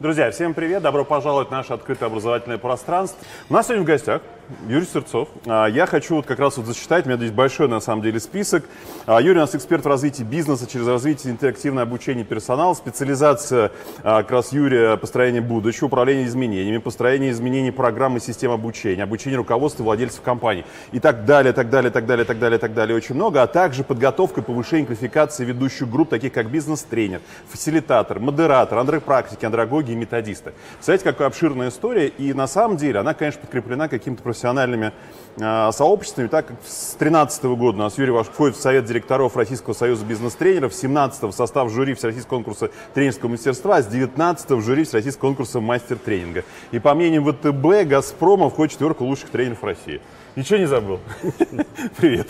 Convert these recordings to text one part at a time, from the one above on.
Друзья, всем привет! Добро пожаловать в наше открытое образовательное пространство. У нас сегодня в гостях Юрий Сырцов. А, Я хочу вот как раз вот зачитать, у меня здесь большой на самом деле список. А, Юрий у нас эксперт в развитии бизнеса через развитие интерактивное обучение персонала, специализация а, как раз Юрия построение будущего, управление изменениями, построение изменений программы систем обучения, обучение руководства и владельцев компаний и так далее, так далее, так далее, так далее, так далее, очень много, а также подготовка и повышение квалификации ведущих групп, таких как бизнес-тренер, фасилитатор, модератор, андрепрактики, андрогоги и методисты. Представляете, какая обширная история, и на самом деле она, конечно, подкреплена какими-то профессиональными э, сообществами, так как с 2013 года у нас Юрий Ваш входит в Совет директоров Российского союза бизнес-тренеров, с 17 в состав жюри Всероссийского конкурса тренерского мастерства, а с 19 в жюри Всероссийского конкурса мастер тренинга. И по мнению ВТБ, Газпрома входит в четверку лучших тренеров России. Ничего не забыл? Привет.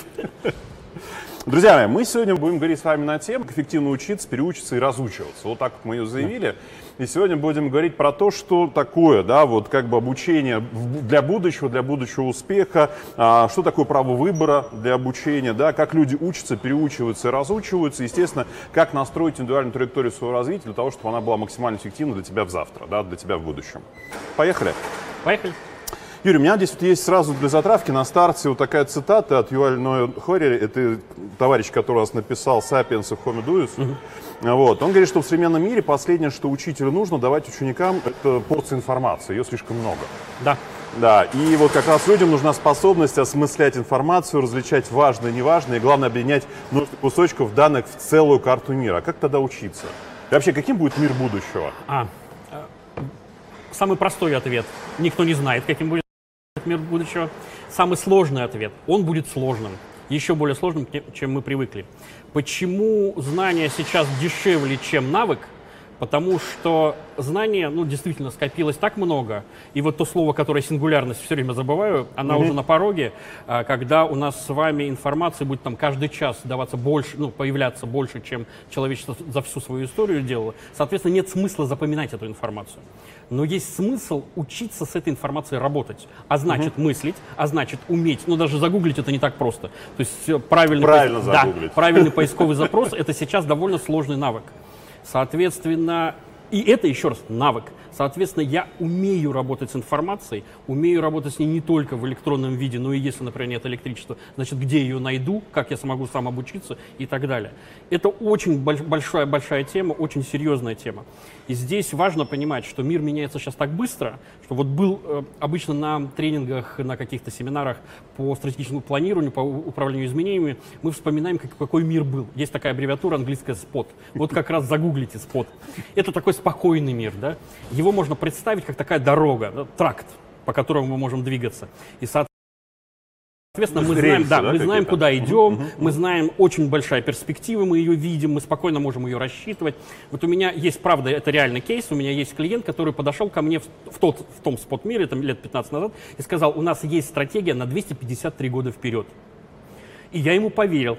Друзья мои, мы сегодня будем говорить с вами на тему, как эффективно учиться, переучиться и разучиваться. Вот так мы ее заявили. И сегодня будем говорить про то, что такое, да, вот как бы обучение для будущего, для будущего успеха, а, что такое право выбора для обучения, да, как люди учатся, переучиваются и разучиваются, естественно, как настроить индивидуальную траекторию своего развития для того, чтобы она была максимально эффективна для тебя в завтра, да, для тебя в будущем. Поехали. Поехали. Юрий, у меня здесь вот есть сразу для затравки на старте вот такая цитата от Юваль Ноя Хорри. Это товарищ, который у нас написал «Сапиенс и Homo Deus». Вот. Он говорит, что в современном мире последнее, что учителю нужно давать ученикам, это порция информации. Ее слишком много. Да. Да, и вот как раз людям нужна способность осмыслять информацию, различать важное и неважное, и главное объединять множество кусочков данных в целую карту мира. А как тогда учиться? И вообще, каким будет мир будущего? А, э, самый простой ответ. Никто не знает, каким будет мир будущего. Самый сложный ответ. Он будет сложным. Еще более сложным, чем мы привыкли. Почему знание сейчас дешевле, чем навык? Потому что знания, ну, действительно, скопилось так много. И вот то слово, которое сингулярность все время забываю, она уже на пороге, а, когда у нас с вами информация будет там каждый час даваться больше, ну, появляться больше, чем человечество за всю свою историю делало. Соответственно, нет смысла запоминать эту информацию. Но есть смысл учиться с этой информацией работать. А значит, мыслить, а значит, уметь. Ну, даже загуглить это не так просто. То есть правильный, Правильно поис- да, загуглить. правильный поисковый запрос – это сейчас довольно сложный навык. Соответственно, и это еще раз навык. Соответственно, я умею работать с информацией, умею работать с ней не только в электронном виде, но и если, например, нет электричества, значит, где ее найду, как я смогу сам обучиться и так далее. Это очень больш- большая, большая тема, очень серьезная тема. И здесь важно понимать, что мир меняется сейчас так быстро, что вот был э, обычно на тренингах, на каких-то семинарах по стратегическому планированию, по управлению изменениями, мы вспоминаем, как- какой мир был. Есть такая аббревиатура английская «спот». Вот как раз загуглите «спот». Это такой спокойный мир, да? Его можно представить как такая дорога, тракт, по которому мы можем двигаться. И, Соответственно, мы знаем, да, да, мы знаем, куда идем, мы знаем, очень большая перспектива, мы ее видим, мы спокойно можем ее рассчитывать. Вот у меня есть, правда, это реальный кейс, у меня есть клиент, который подошел ко мне в, в тот, в том спот-мире, там лет 15 назад, и сказал, у нас есть стратегия на 253 года вперед. И я ему поверил.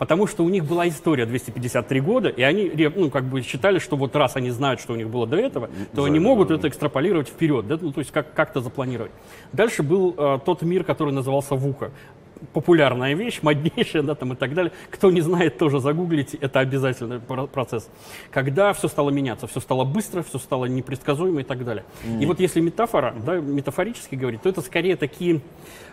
Потому что у них была история 253 года, и они ну, как бы считали, что вот раз они знают, что у них было до этого, то они да, могут это экстраполировать вперед, да? ну, то есть как- как-то запланировать. Дальше был э, тот мир, который назывался ВУКа. Популярная вещь, моднейшая, да, там и так далее. Кто не знает, тоже загуглите, это обязательный про- процесс. Когда все стало меняться, все стало быстро, все стало непредсказуемо и так далее. И вот если метафора, да, метафорически говорить, то это скорее такие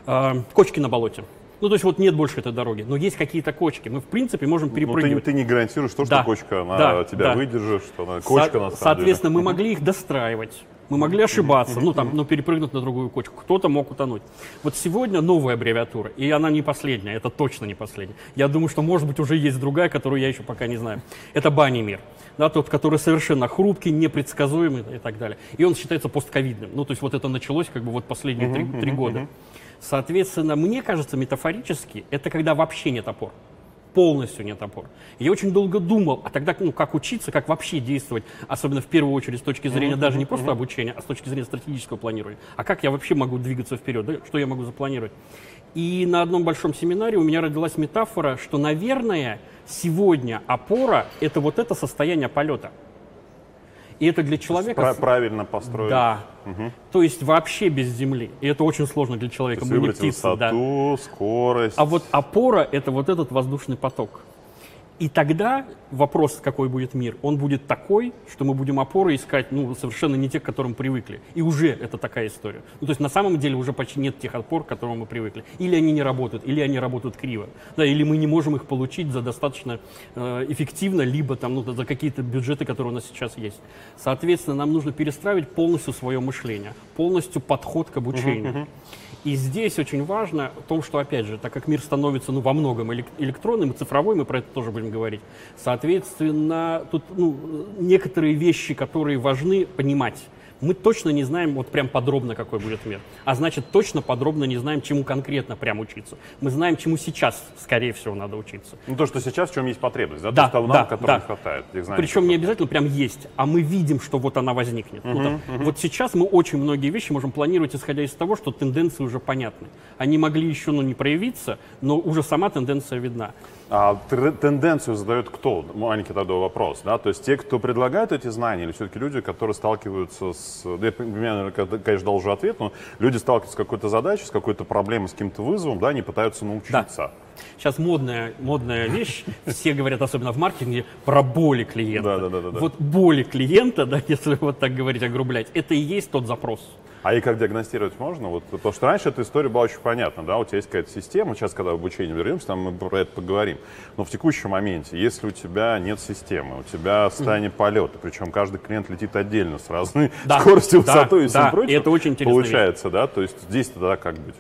э, кочки на болоте. Ну, то есть вот нет больше этой дороги, но есть какие-то кочки. Мы, в принципе, можем Ну, ты, перепрыгивать. ты не гарантируешь то, что Да. кочка, она Да, тебя да. выдержит, что она кочка Со- на самом Соответственно, деле. мы могли их достраивать. Мы могли ошибаться, ну там, ну перепрыгнуть на другую кочку. Кто-то мог утонуть. Вот сегодня новая аббревиатура, и она не последняя, это точно не последняя. Я думаю, что может быть уже есть другая, которую я еще пока не знаю. Это бани мир. Да, тот, который совершенно хрупкий, непредсказуемый и так далее. И он считается постковидным. Ну, то есть вот это началось как бы вот последние три, три года. Соответственно, мне кажется, метафорически, это когда вообще нет опор полностью нет опор. Я очень долго думал, а тогда ну, как учиться, как вообще действовать, особенно в первую очередь с точки зрения даже не просто обучения, а с точки зрения стратегического планирования. А как я вообще могу двигаться вперед, да? что я могу запланировать? И на одном большом семинаре у меня родилась метафора, что, наверное, сегодня опора – это вот это состояние полета. И это для человека... Пра- правильно построить. Да. То есть вообще без земли. И это очень сложно для То человека. есть Мы не выбрать птицы, да. высоту, скорость. А вот опора – это вот этот воздушный поток. И тогда вопрос, какой будет мир, он будет такой, что мы будем опоры искать, ну, совершенно не те, к которым привыкли. И уже это такая история. Ну, то есть на самом деле уже почти нет тех опор, к которым мы привыкли. Или они не работают, или они работают криво. Да, или мы не можем их получить за достаточно э, эффективно, либо там, ну, за какие-то бюджеты, которые у нас сейчас есть. Соответственно, нам нужно перестраивать полностью свое мышление, полностью подход к обучению. Uh-huh, uh-huh. И здесь очень важно в том, что, опять же, так как мир становится ну, во многом электронным и цифровой, мы про это тоже будем говорить, соответственно, тут ну, некоторые вещи, которые важны понимать мы точно не знаем вот прям подробно, какой будет мир. А значит, точно подробно не знаем, чему конкретно прям учиться. Мы знаем, чему сейчас, скорее всего, надо учиться. Ну, то, что сейчас, в чем есть потребность, да? да то да, нам, которого да. не хватает. Причем не обязательно прям есть, а мы видим, что вот она возникнет. Uh-huh, ну, там, uh-huh. Вот сейчас мы очень многие вещи можем планировать, исходя из того, что тенденции уже понятны. Они могли еще ну, не проявиться, но уже сама тенденция видна. А тенденцию задает кто? Маленький тогда вопрос. Да? То есть те, кто предлагают эти знания, или все-таки люди, которые сталкиваются с... Я, понимаю, конечно, дал уже ответ, но люди сталкиваются с какой-то задачей, с какой-то проблемой, с каким-то вызовом, да, они пытаются научиться. Да. Сейчас модная, модная вещь, все говорят, особенно в маркетинге, про боли клиента. Да, да, да, да. Вот боли клиента, да, если вот так говорить, огрублять, это и есть тот запрос. А и как диагностировать можно? Вот, потому что раньше эта история была очень понятна, да, у тебя есть какая-то система, сейчас, когда в обучение вернемся, там мы про это поговорим. Но в текущем моменте, если у тебя нет системы, у тебя состояние mm. полета, причем каждый клиент летит отдельно с разной да, скоростью, да, высотой и всем да, прочим, это очень интересно. Получается, вещь. да, то есть здесь тогда как быть?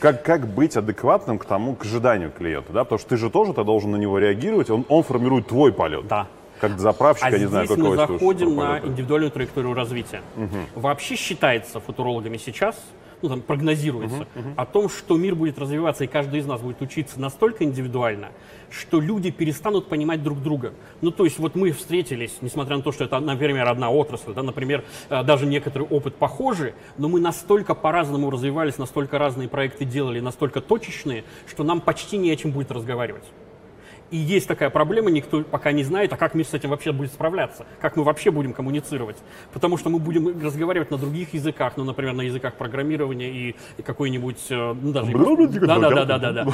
Как, как быть адекватным к тому, к ожиданию клиента, да, потому что ты же тоже ты должен на него реагировать, он, он формирует твой полет. Да, как заправщик, а я не знаю, здесь мы заходим на индивидуальную траекторию развития. Угу. Вообще считается футурологами сейчас, ну там прогнозируется, uh-huh, uh-huh. о том, что мир будет развиваться и каждый из нас будет учиться настолько индивидуально, что люди перестанут понимать друг друга. Ну то есть вот мы встретились, несмотря на то, что это, например, одна отрасль, да, например, э, даже некоторый опыт похожий, но мы настолько по-разному развивались, настолько разные проекты делали, настолько точечные, что нам почти не о чем будет разговаривать. И есть такая проблема, никто пока не знает, а как мир с этим вообще будет справляться, как мы вообще будем коммуницировать. Потому что мы будем разговаривать на других языках, ну, например, на языках программирования и, и какой-нибудь, э, ну, даже... Да, да, да, да, да, да.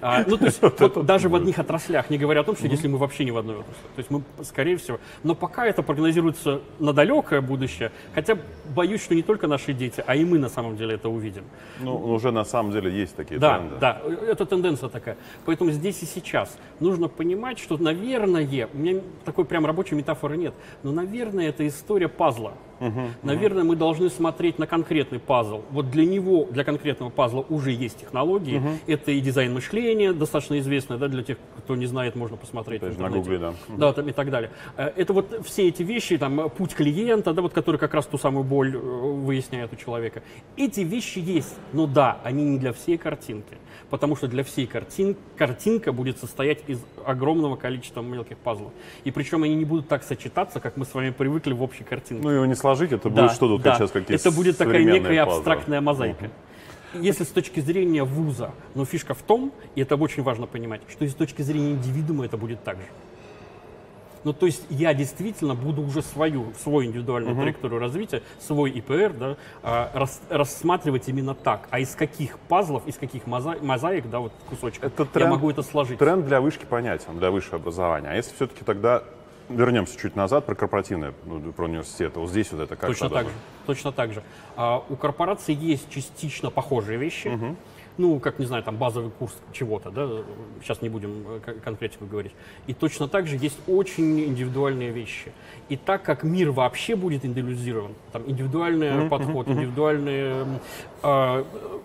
А, ну, то есть, вот даже в одних отраслях, не говоря о том, что если мы вообще не в одной отрасли. То есть мы, скорее всего, но пока это прогнозируется на далекое будущее, хотя боюсь, что не только наши дети, а и мы на самом деле это увидим. Ну, уже на самом деле есть такие да, тренды. Да, да, это тенденция такая. Поэтому здесь и сейчас нужно нужно понимать, что, наверное, у меня такой прям рабочей метафоры нет, но, наверное, это история пазла. Uh-huh, Наверное, uh-huh. мы должны смотреть на конкретный пазл. Вот для него, для конкретного пазла уже есть технологии. Uh-huh. Это и дизайн мышления, достаточно известный, да, для тех, кто не знает, можно посмотреть. То есть на Гугле, да. Да, там, и так далее. Э, это вот все эти вещи, там, путь клиента, да, вот, который как раз ту самую боль э, выясняет у человека. Эти вещи есть, но да, они не для всей картинки потому что для всей картин, картинка будет состоять из огромного количества мелких пазлов. И причем они не будут так сочетаться, как мы с вами привыкли в общей картинке. Ну, его не сложить, это да, будет что-то да. сейчас какие-то Это будет такая некая пазлы. абстрактная мозаика. uh Если с точки зрения вуза, но фишка в том, и это очень важно понимать, что и с точки зрения индивидуума это будет так же. Ну, то есть я действительно буду уже свою, свою индивидуальную uh-huh. траекторию развития, свой ИПР, да, а, рас, рассматривать именно так. А из каких пазлов, из каких моза, мозаик, да, вот кусочков, это тренд, я могу это сложить. Тренд для вышки понятен, для высшего образования. А если все-таки тогда вернемся чуть назад про корпоративное, ну, про университеты. Вот здесь вот это как Точно так же. Точно так же. А, у корпораций есть частично похожие вещи. Угу ну, как, не знаю, там базовый курс чего-то, да, сейчас не будем э, конкретику говорить. И точно так же есть очень индивидуальные вещи. И так как мир вообще будет индивидуализирован, там индивидуальный mm-hmm. подход, mm-hmm. индивидуальные, э,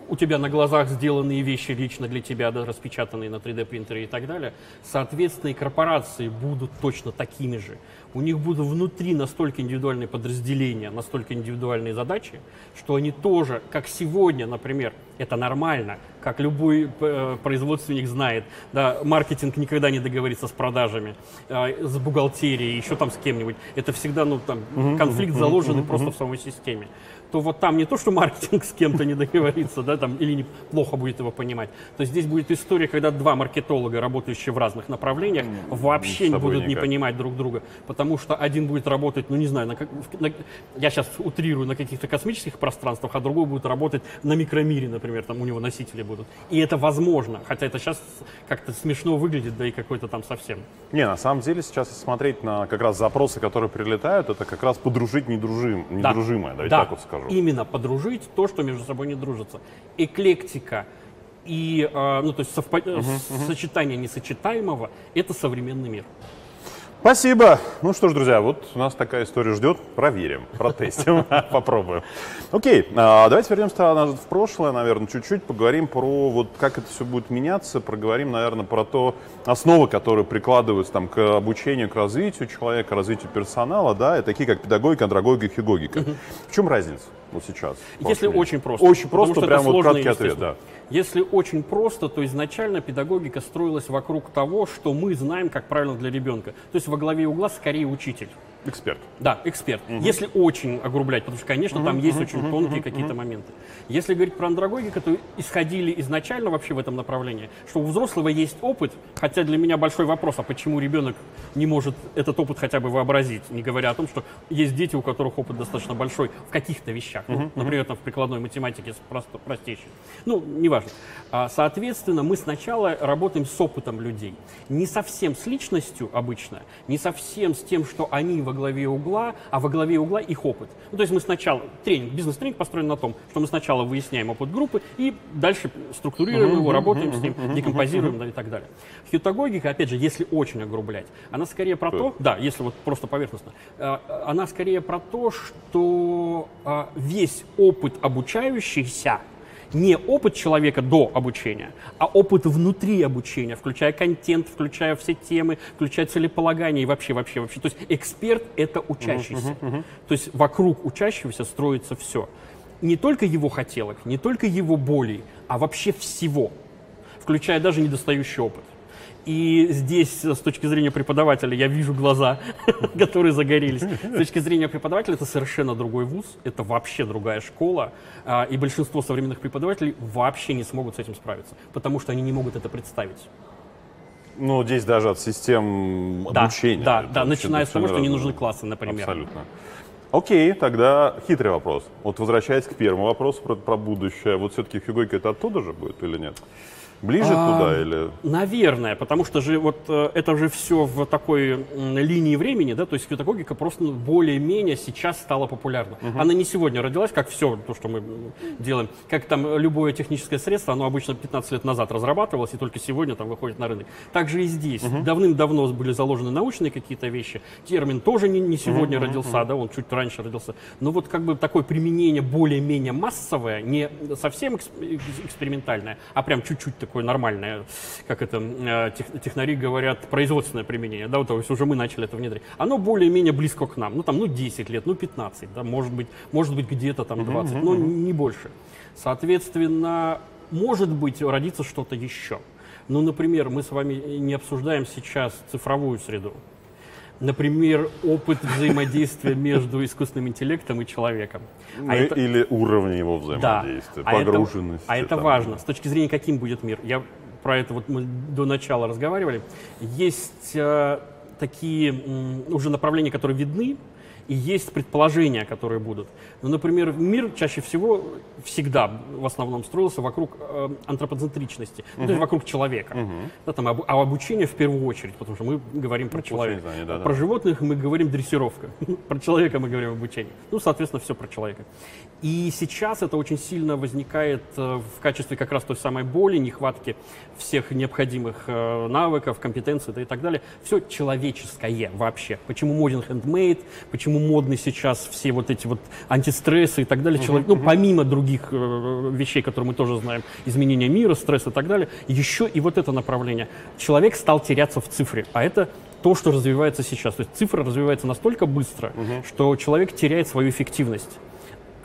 у тебя на глазах сделанные вещи лично для тебя, да, распечатанные на 3D принтере и так далее, соответственно, и корпорации будут точно такими же у них будут внутри настолько индивидуальные подразделения, настолько индивидуальные задачи, что они тоже, как сегодня, например, это нормально, как любой э, производственник знает, да, маркетинг никогда не договорится с продажами, э, с бухгалтерией, еще там с кем-нибудь. Это всегда, ну, там, конфликт заложенный просто в самой системе то вот там не то, что маркетинг с кем-то не договорится, да, там, или не, плохо будет его понимать, то здесь будет история, когда два маркетолога, работающие в разных направлениях, вообще не будут никак. не понимать друг друга, потому что один будет работать, ну не знаю, на, на, я сейчас утрирую, на каких-то космических пространствах, а другой будет работать на микромире, например, там у него носители будут. И это возможно, хотя это сейчас как-то смешно выглядит, да и какой-то там совсем. Не, на самом деле сейчас смотреть на как раз запросы, которые прилетают, это как раз подружить недружим, недружимое, давайте да, так вот скажу. Именно подружить то, что между собой не дружится. Эклектика и, э, ну, то есть совпа- сочетание несочетаемого – это современный мир. Спасибо. Ну что ж, друзья, вот у нас такая история ждет. Проверим, протестим, попробуем. Окей, а, давайте вернемся назад в прошлое, наверное, чуть-чуть поговорим про вот как это все будет меняться, проговорим, наверное, про то основы, которые прикладываются там к обучению, к развитию человека, развитию персонала, да, и такие как педагогика, андрогогика, хигогика. В чем разница вот сейчас? Если очень просто. Очень просто, прям вот краткий ответ, да. Если очень просто, то изначально педагогика строилась вокруг того, что мы знаем, как правильно для ребенка. То есть во главе угла скорее учитель. Эксперт. Да, эксперт. Если очень огрублять, потому что, конечно, там есть очень тонкие какие-то моменты. Если говорить про андрогогику, то исходили изначально вообще в этом направлении, что у взрослого есть опыт, хотя для меня большой вопрос, а почему ребенок не может этот опыт хотя бы вообразить, не говоря о том, что есть дети, у которых опыт достаточно большой в каких-то вещах, ну, например, там в прикладной математике просто, простейшей. Ну, неважно. А, соответственно, мы сначала работаем с опытом людей. Не совсем с личностью обычно, не совсем с тем, что они во главе угла, а во главе угла их опыт. Ну, то есть мы сначала, тренинг, бизнес-тренинг построен на том, что мы сначала выясняем опыт группы и дальше структурируем его, работаем с ним, декомпозируем и так далее. Хитогогика, опять же, если очень огрублять, она скорее про то, да, если вот просто поверхностно, э, она скорее про то, что э, весь опыт обучающихся не опыт человека до обучения, а опыт внутри обучения, включая контент, включая все темы, включая целеполагание и вообще, вообще, вообще. То есть эксперт — это учащийся. То есть вокруг учащегося строится все. Не только его хотелок, не только его болей, а вообще всего, включая даже недостающий опыт. И здесь, с точки зрения преподавателя, я вижу глаза, которые загорелись. С точки зрения преподавателя, это совершенно другой вуз, это вообще другая школа. а, И большинство современных преподавателей вообще не смогут с этим справиться, потому что они не могут это представить. Ну, здесь даже от систем Да, обучения. да, да, начиная с того, что не нужны классы, например. Абсолютно. Окей, тогда хитрый вопрос. Вот возвращаясь к первому вопросу про, про будущее, вот все-таки фигойка это оттуда же будет или нет? Ближе А, туда или... Наверное, потому что же вот э, это же все в такой линии времени, да, то есть педагогика просто более-менее сейчас стала популярна. Она не сегодня родилась, как все то, что мы делаем. Как там любое техническое средство, оно обычно 15 лет назад разрабатывалось и только сегодня там выходит на рынок. Так же и здесь. Давным-давно были заложены научные какие-то вещи. Термин тоже не, не сегодня родился, да, он чуть раньше родился. Но вот как бы такое применение более-менее массовое, не совсем экс- экс- экспериментальное, а прям чуть-чуть такое нормальное, как это э, тех- технари говорят, производственное применение, да, вот, то есть уже мы начали это внедрять. Оно более-менее близко к нам, ну там, ну 10 лет, ну 15, да, может быть, может быть где-то там 20, но не больше. Соответственно, может быть, родится что-то еще. Ну, например, мы с вами не обсуждаем сейчас цифровую среду. Например, опыт взаимодействия между искусственным интеллектом и человеком. Ну, А это- Или уровни его да. взаимодействия, А это- погруженности. А это, там. важно. С точки зрения, каким будет мир. Я про это вот мы до начала разговаривали. Есть э, такие м, уже направления, которые видны, и есть предположения, которые будут. Ну, например, мир чаще всего всегда в основном строился вокруг э, антропоцентричности, ну, то есть вокруг человека. Да, там, об- а обучение в первую очередь, потому что мы говорим про человека. знания, да-да. Про животных мы говорим дрессировка, про человека мы говорим обучение. Ну, соответственно, все про человека. И сейчас это очень сильно возникает э, в качестве как раз той самой боли, нехватки всех необходимых э, навыков, компетенций да и так далее. Все человеческое вообще. Почему моден handmade, почему модны сейчас все вот эти вот антистрессы и так далее. Человек, ну, помимо других э, вещей, которые мы тоже знаем, изменения мира, стресс и так далее, еще и вот это направление. Человек стал теряться в цифре, а это то, что развивается сейчас. То есть цифра развивается настолько быстро, что человек теряет свою эффективность.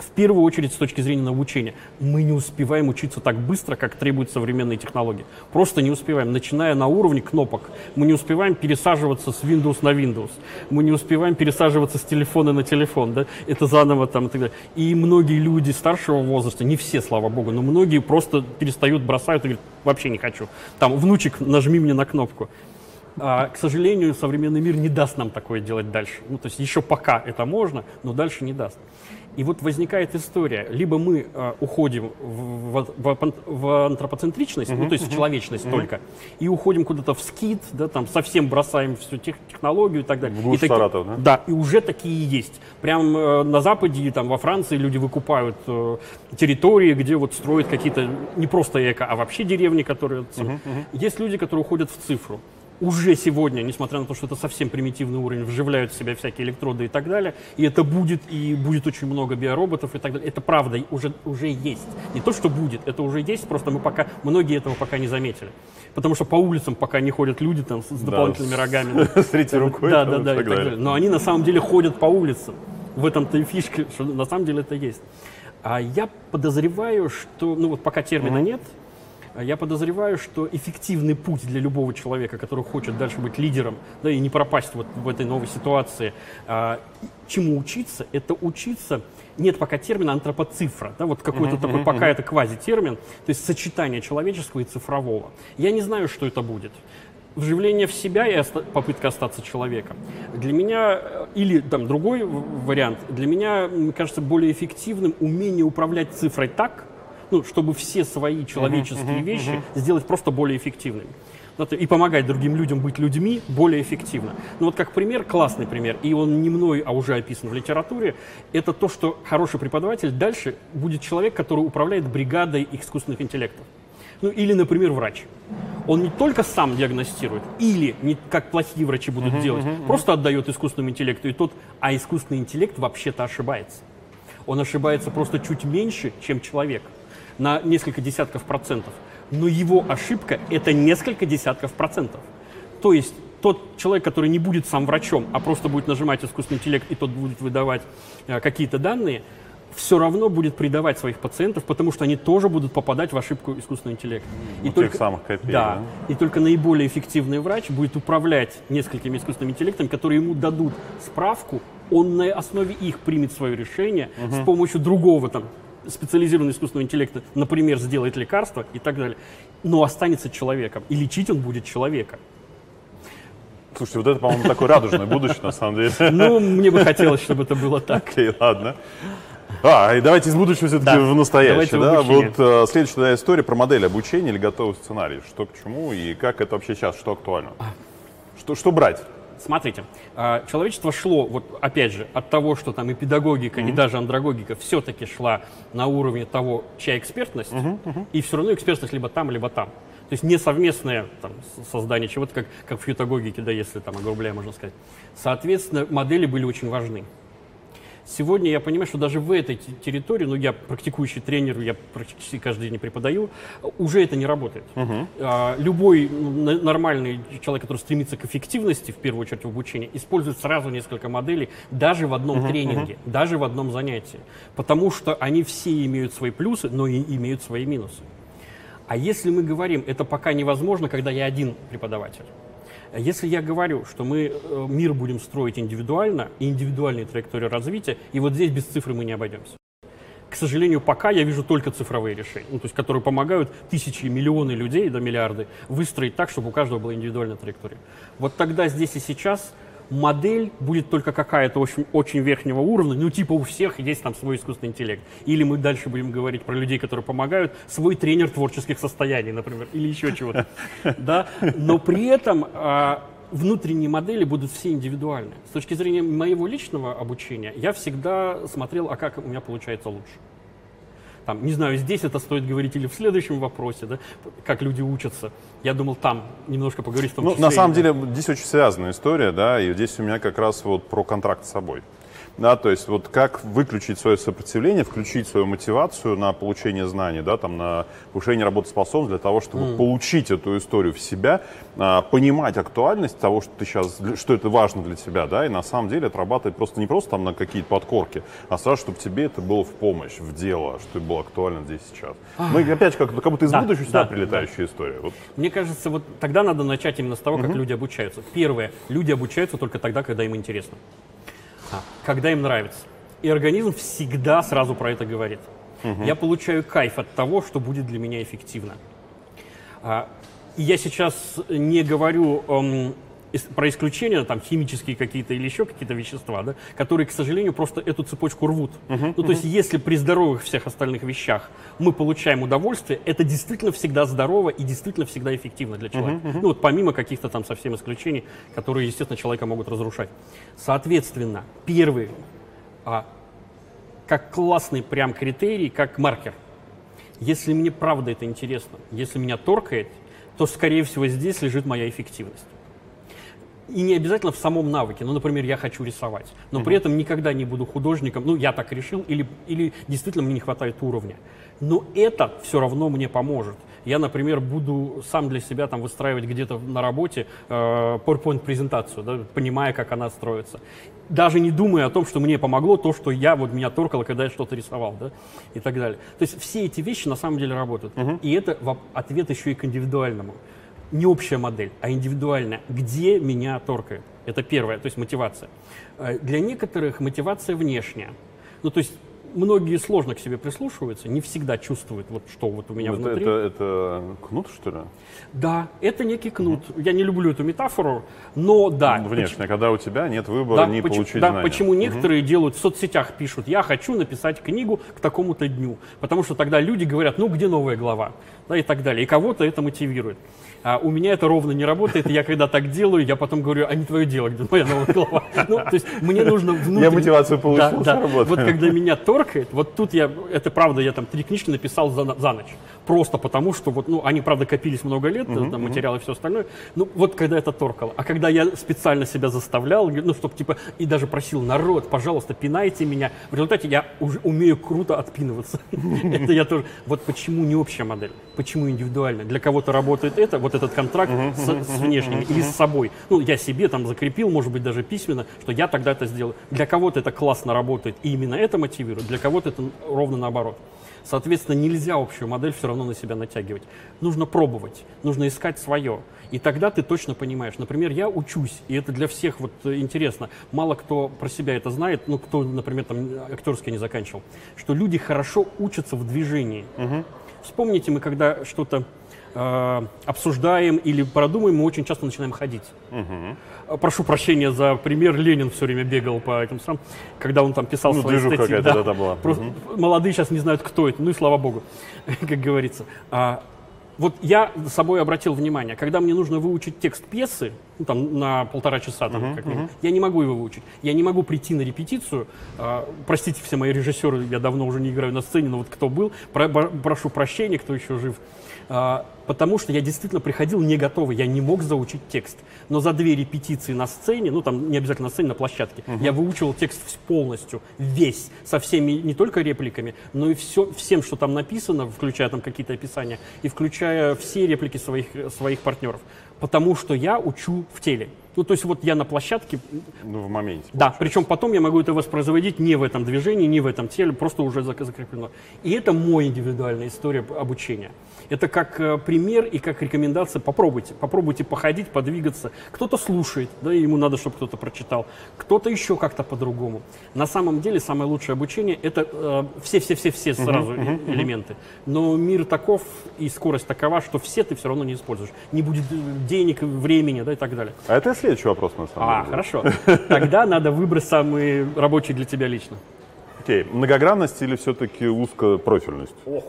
В первую очередь с точки зрения обучения. Мы не успеваем учиться так быстро, как требуют современные технологии. Просто не успеваем. Начиная на уровне кнопок. Мы не успеваем пересаживаться с Windows на Windows. Мы не успеваем пересаживаться с телефона на телефон. Да? Это заново там и так далее. И многие люди старшего возраста, не все, слава богу, но многие просто перестают, бросают и говорят, вообще не хочу. Там, внучек, нажми мне на кнопку. А, к сожалению, современный мир не даст нам такое делать дальше. Ну, то есть еще пока это можно, но дальше не даст. И вот возникает история. Либо мы э, уходим в, в, в, в антропоцентричность, mm-hmm. ну, то есть в человечность mm-hmm. только, и уходим куда-то в скид, да, там совсем бросаем всю тех, технологию и так далее. В и таки, Саратов, да? Да, и уже такие есть. Прям э, на Западе, там во Франции люди выкупают э, территории, где вот строят какие-то не просто эко, а вообще деревни, которые... Mm-hmm. Есть люди, которые уходят в цифру уже сегодня, несмотря на то, что это совсем примитивный уровень, вживляют в себя всякие электроды и так далее, и это будет, и будет очень много биороботов и так далее. Это правда уже, уже есть. Не то, что будет, это уже есть, просто мы пока, многие этого пока не заметили. Потому что по улицам пока не ходят люди там с, с дополнительными да, рогами. С третьей рукой. Да, да, да, и так далее. Но они на самом деле ходят по улицам. В этом-то и фишка, что на самом деле это есть. А я подозреваю, что, ну вот пока термина mm-hmm. нет, я подозреваю, что эффективный путь для любого человека, который хочет дальше быть лидером, да, и не пропасть вот в этой новой ситуации, а, чему учиться, это учиться нет пока термина антропоцифра, да, вот какой-то такой пока это квазитермин, то есть сочетание человеческого и цифрового. Я не знаю, что это будет. Вживление в себя и оста- попытка остаться человеком. Для меня, э, или там другой вариант, для меня, мне кажется, более эффективным умение управлять цифрой так, ну, чтобы все свои человеческие uh-huh, вещи uh-huh. сделать просто более эффективными. И помогать другим людям быть людьми более эффективно. Ну вот как пример, классный пример, и он не мной, а уже описан в литературе, это то, что хороший преподаватель дальше будет человек, который управляет бригадой искусственных интеллектов. Ну или, например, врач. Он не только сам диагностирует, или, не как плохие врачи будут uh-huh, делать, uh-huh, просто отдает искусственному интеллекту, и тот, а искусственный интеллект вообще-то ошибается. Он ошибается просто чуть меньше, чем человек на несколько десятков процентов. Но его ошибка – это несколько десятков процентов. То есть тот человек, который не будет сам врачом, а просто будет нажимать искусственный интеллект, и тот будет выдавать э, какие-то данные, все равно будет предавать своих пациентов, потому что они тоже будут попадать в ошибку искусственного интеллекта. И У только, тех самых копеек, да, да. И только наиболее эффективный врач будет управлять несколькими искусственными интеллектами, которые ему дадут справку, он на основе их примет свое решение угу. с помощью другого там специализированный искусственного интеллекта, например, сделает лекарство и так далее, но останется человеком, и лечить он будет человека. Слушайте, вот это, по-моему, такое радужное будущее, на самом деле. Ну, мне бы хотелось, чтобы это было так. Окей, ладно. А, и давайте из будущего все-таки да. в настоящее. Да? Вот э, следующая да, история про модель обучения или готовый сценарий. Что к чему и как это вообще сейчас, что актуально? А. Что, что брать? Смотрите, а, человечество шло, вот опять же, от того, что там и педагогика, mm-hmm. и даже андрогогика все-таки шла на уровне того, чья экспертность, mm-hmm. Mm-hmm. и все равно экспертность либо там, либо там. То есть не совместное там, создание чего-то, как, как в фьютагогике, да, если там огрубляя, можно сказать. Соответственно, модели были очень важны. Сегодня я понимаю, что даже в этой территории, ну, я практикующий тренер, я практически каждый день преподаю, уже это не работает. Угу. А, любой нормальный человек, который стремится к эффективности, в первую очередь в обучении, использует сразу несколько моделей, даже в одном угу, тренинге, угу. даже в одном занятии. Потому что они все имеют свои плюсы, но и имеют свои минусы. А если мы говорим, это пока невозможно, когда я один преподаватель. Если я говорю, что мы э, мир будем строить индивидуально, индивидуальные траектории развития, и вот здесь без цифры мы не обойдемся. К сожалению, пока я вижу только цифровые решения, ну, то есть, которые помогают тысячи, миллионы людей, до миллиарды, выстроить так, чтобы у каждого была индивидуальная траектория. Вот тогда здесь и сейчас модель будет только какая-то очень, очень верхнего уровня, ну типа у всех есть там свой искусственный интеллект. Или мы дальше будем говорить про людей, которые помогают, свой тренер творческих состояний, например, или еще чего-то. Да? Но при этом а, внутренние модели будут все индивидуальны. С точки зрения моего личного обучения, я всегда смотрел, а как у меня получается лучше. Там, не знаю, здесь это стоит говорить или в следующем вопросе, да, как люди учатся. Я думал, там немножко поговорить в том ну, числе. На самом деле, здесь очень связанная история, да, и здесь у меня как раз вот про контракт с собой. Да, то есть вот как выключить свое сопротивление, включить свою мотивацию на получение знаний, да, там, на повышение работоспособности для того, чтобы mm. получить эту историю в себя, а, понимать актуальность того, что ты сейчас, что это важно для тебя, да, и на самом деле отрабатывать просто не просто там на какие-то подкорки, а сразу, чтобы тебе это было в помощь, в дело, что это было актуально здесь сейчас. Мы опять как, как будто из да, будущего сюда да, прилетающая да. история. Вот. Мне кажется, вот тогда надо начать именно с того, как mm-hmm. люди обучаются. Первое, люди обучаются только тогда, когда им интересно когда им нравится. И организм всегда сразу про это говорит. Угу. Я получаю кайф от того, что будет для меня эффективно. А, я сейчас не говорю, эм, про исключения, там, химические какие-то или еще какие-то вещества, да, которые, к сожалению, просто эту цепочку рвут. Uh-huh, ну, то есть, если при здоровых всех остальных вещах мы получаем удовольствие, это действительно всегда здорово и действительно всегда эффективно для человека. Uh-huh, uh-huh. Ну, вот помимо каких-то там совсем исключений, которые, естественно, человека могут разрушать. Соответственно, первый, а, как классный прям критерий, как маркер. Если мне правда это интересно, если меня торкает, то, скорее всего, здесь лежит моя эффективность. И не обязательно в самом навыке. Ну, например, я хочу рисовать, но при этом никогда не буду художником. Ну, я так решил, или, или действительно мне не хватает уровня. Но это все равно мне поможет. Я, например, буду сам для себя там выстраивать где-то на работе э, PowerPoint-презентацию, да, понимая, как она строится. Даже не думая о том, что мне помогло то, что я, вот меня торкало, когда я что-то рисовал, да, и так далее. То есть все эти вещи на самом деле работают. Uh-huh. И это ответ еще и к индивидуальному не общая модель, а индивидуальная. Где меня торкает? Это первое, то есть мотивация. Э, для некоторых мотивация внешняя. Ну, то есть многие сложно к себе прислушиваются, не всегда чувствуют, вот что вот у меня это, внутри. Это, это кнут, что ли? Да, это некий кнут. Угу. Я не люблю эту метафору, но да. Ну, внешне, почему, когда у тебя нет выбора да, не почему, получить да, знания. почему некоторые угу. делают в соцсетях, пишут, я хочу написать книгу к такому-то дню, потому что тогда люди говорят, ну где новая глава, да, и так далее, и кого-то это мотивирует. А у меня это ровно не работает. Я когда так делаю, я потом говорю, а не твое дело, где моя новая голова. Ну, то есть мне нужно внутренне... Я мотивацию получил, да, да. Вот когда меня торкает, вот тут я, это правда, я там три книжки написал за, за ночь. Просто потому, что вот, ну, они, правда, копились много лет, uh-huh, там, материалы и все остальное. Ну, вот когда это торкало. А когда я специально себя заставлял, ну, чтобы, типа, и даже просил народ, пожалуйста, пинайте меня. В результате я уже умею круто отпинываться. Это я тоже... Вот почему не общая модель? Почему индивидуально? Для кого-то работает это, вот этот контракт с внешним или с собой. Ну, я себе там закрепил, может быть, даже письменно, что я тогда это сделаю. Для кого-то это классно работает, и именно это мотивирует, для кого-то это ровно наоборот. Соответственно, нельзя общую модель все равно на себя натягивать. Нужно пробовать, нужно искать свое. И тогда ты точно понимаешь. Например, я учусь, и это для всех вот э, интересно. Мало кто про себя это знает, ну, кто, например, там актерский не заканчивал, что люди хорошо учатся в движении. Угу. Вспомните, мы когда что-то э, обсуждаем или продумаем, мы очень часто начинаем ходить. Угу. Прошу прощения за пример. Ленин все время бегал по этим самым, когда он там писал ну, свои статьи. Да, да, была. Просто угу. Молодые сейчас не знают, кто это. Ну и слава богу, как говорится. А, вот я за собой обратил внимание, когда мне нужно выучить текст пьесы, ну, там, на полтора часа, там, uh-huh, как uh-huh. я не могу его выучить. Я не могу прийти на репетицию. Э, простите, все мои режиссеры, я давно уже не играю на сцене, но вот кто был, про, прошу прощения, кто еще жив. Потому что я действительно приходил не готовый, я не мог заучить текст. Но за две репетиции на сцене, ну там не обязательно на сцене, на площадке, угу. я выучивал текст полностью, весь, со всеми не только репликами, но и все, всем, что там написано, включая там какие-то описания, и включая все реплики своих, своих партнеров. Потому что я учу в теле. Ну, то есть вот я на площадке... Ну, в моменте. Да, причем потом я могу это воспроизводить не в этом движении, не в этом теле, просто уже закреплено. И это мой индивидуальная история обучения. Это как э, пример и как рекомендация. Попробуйте. Попробуйте походить, подвигаться. Кто-то слушает, да, ему надо, чтобы кто-то прочитал. Кто-то еще как-то по-другому. На самом деле самое лучшее обучение – это все-все-все-все э, сразу uh-huh, uh-huh, элементы. Но мир таков и скорость такова, что все ты все равно не используешь. Не будет э, денег, времени да, и так далее. А это следующий вопрос, на самом а, деле. А, хорошо. Тогда надо выбрать самый рабочий для тебя лично. Окей. Многогранность или все-таки узкопрофильность? Ох,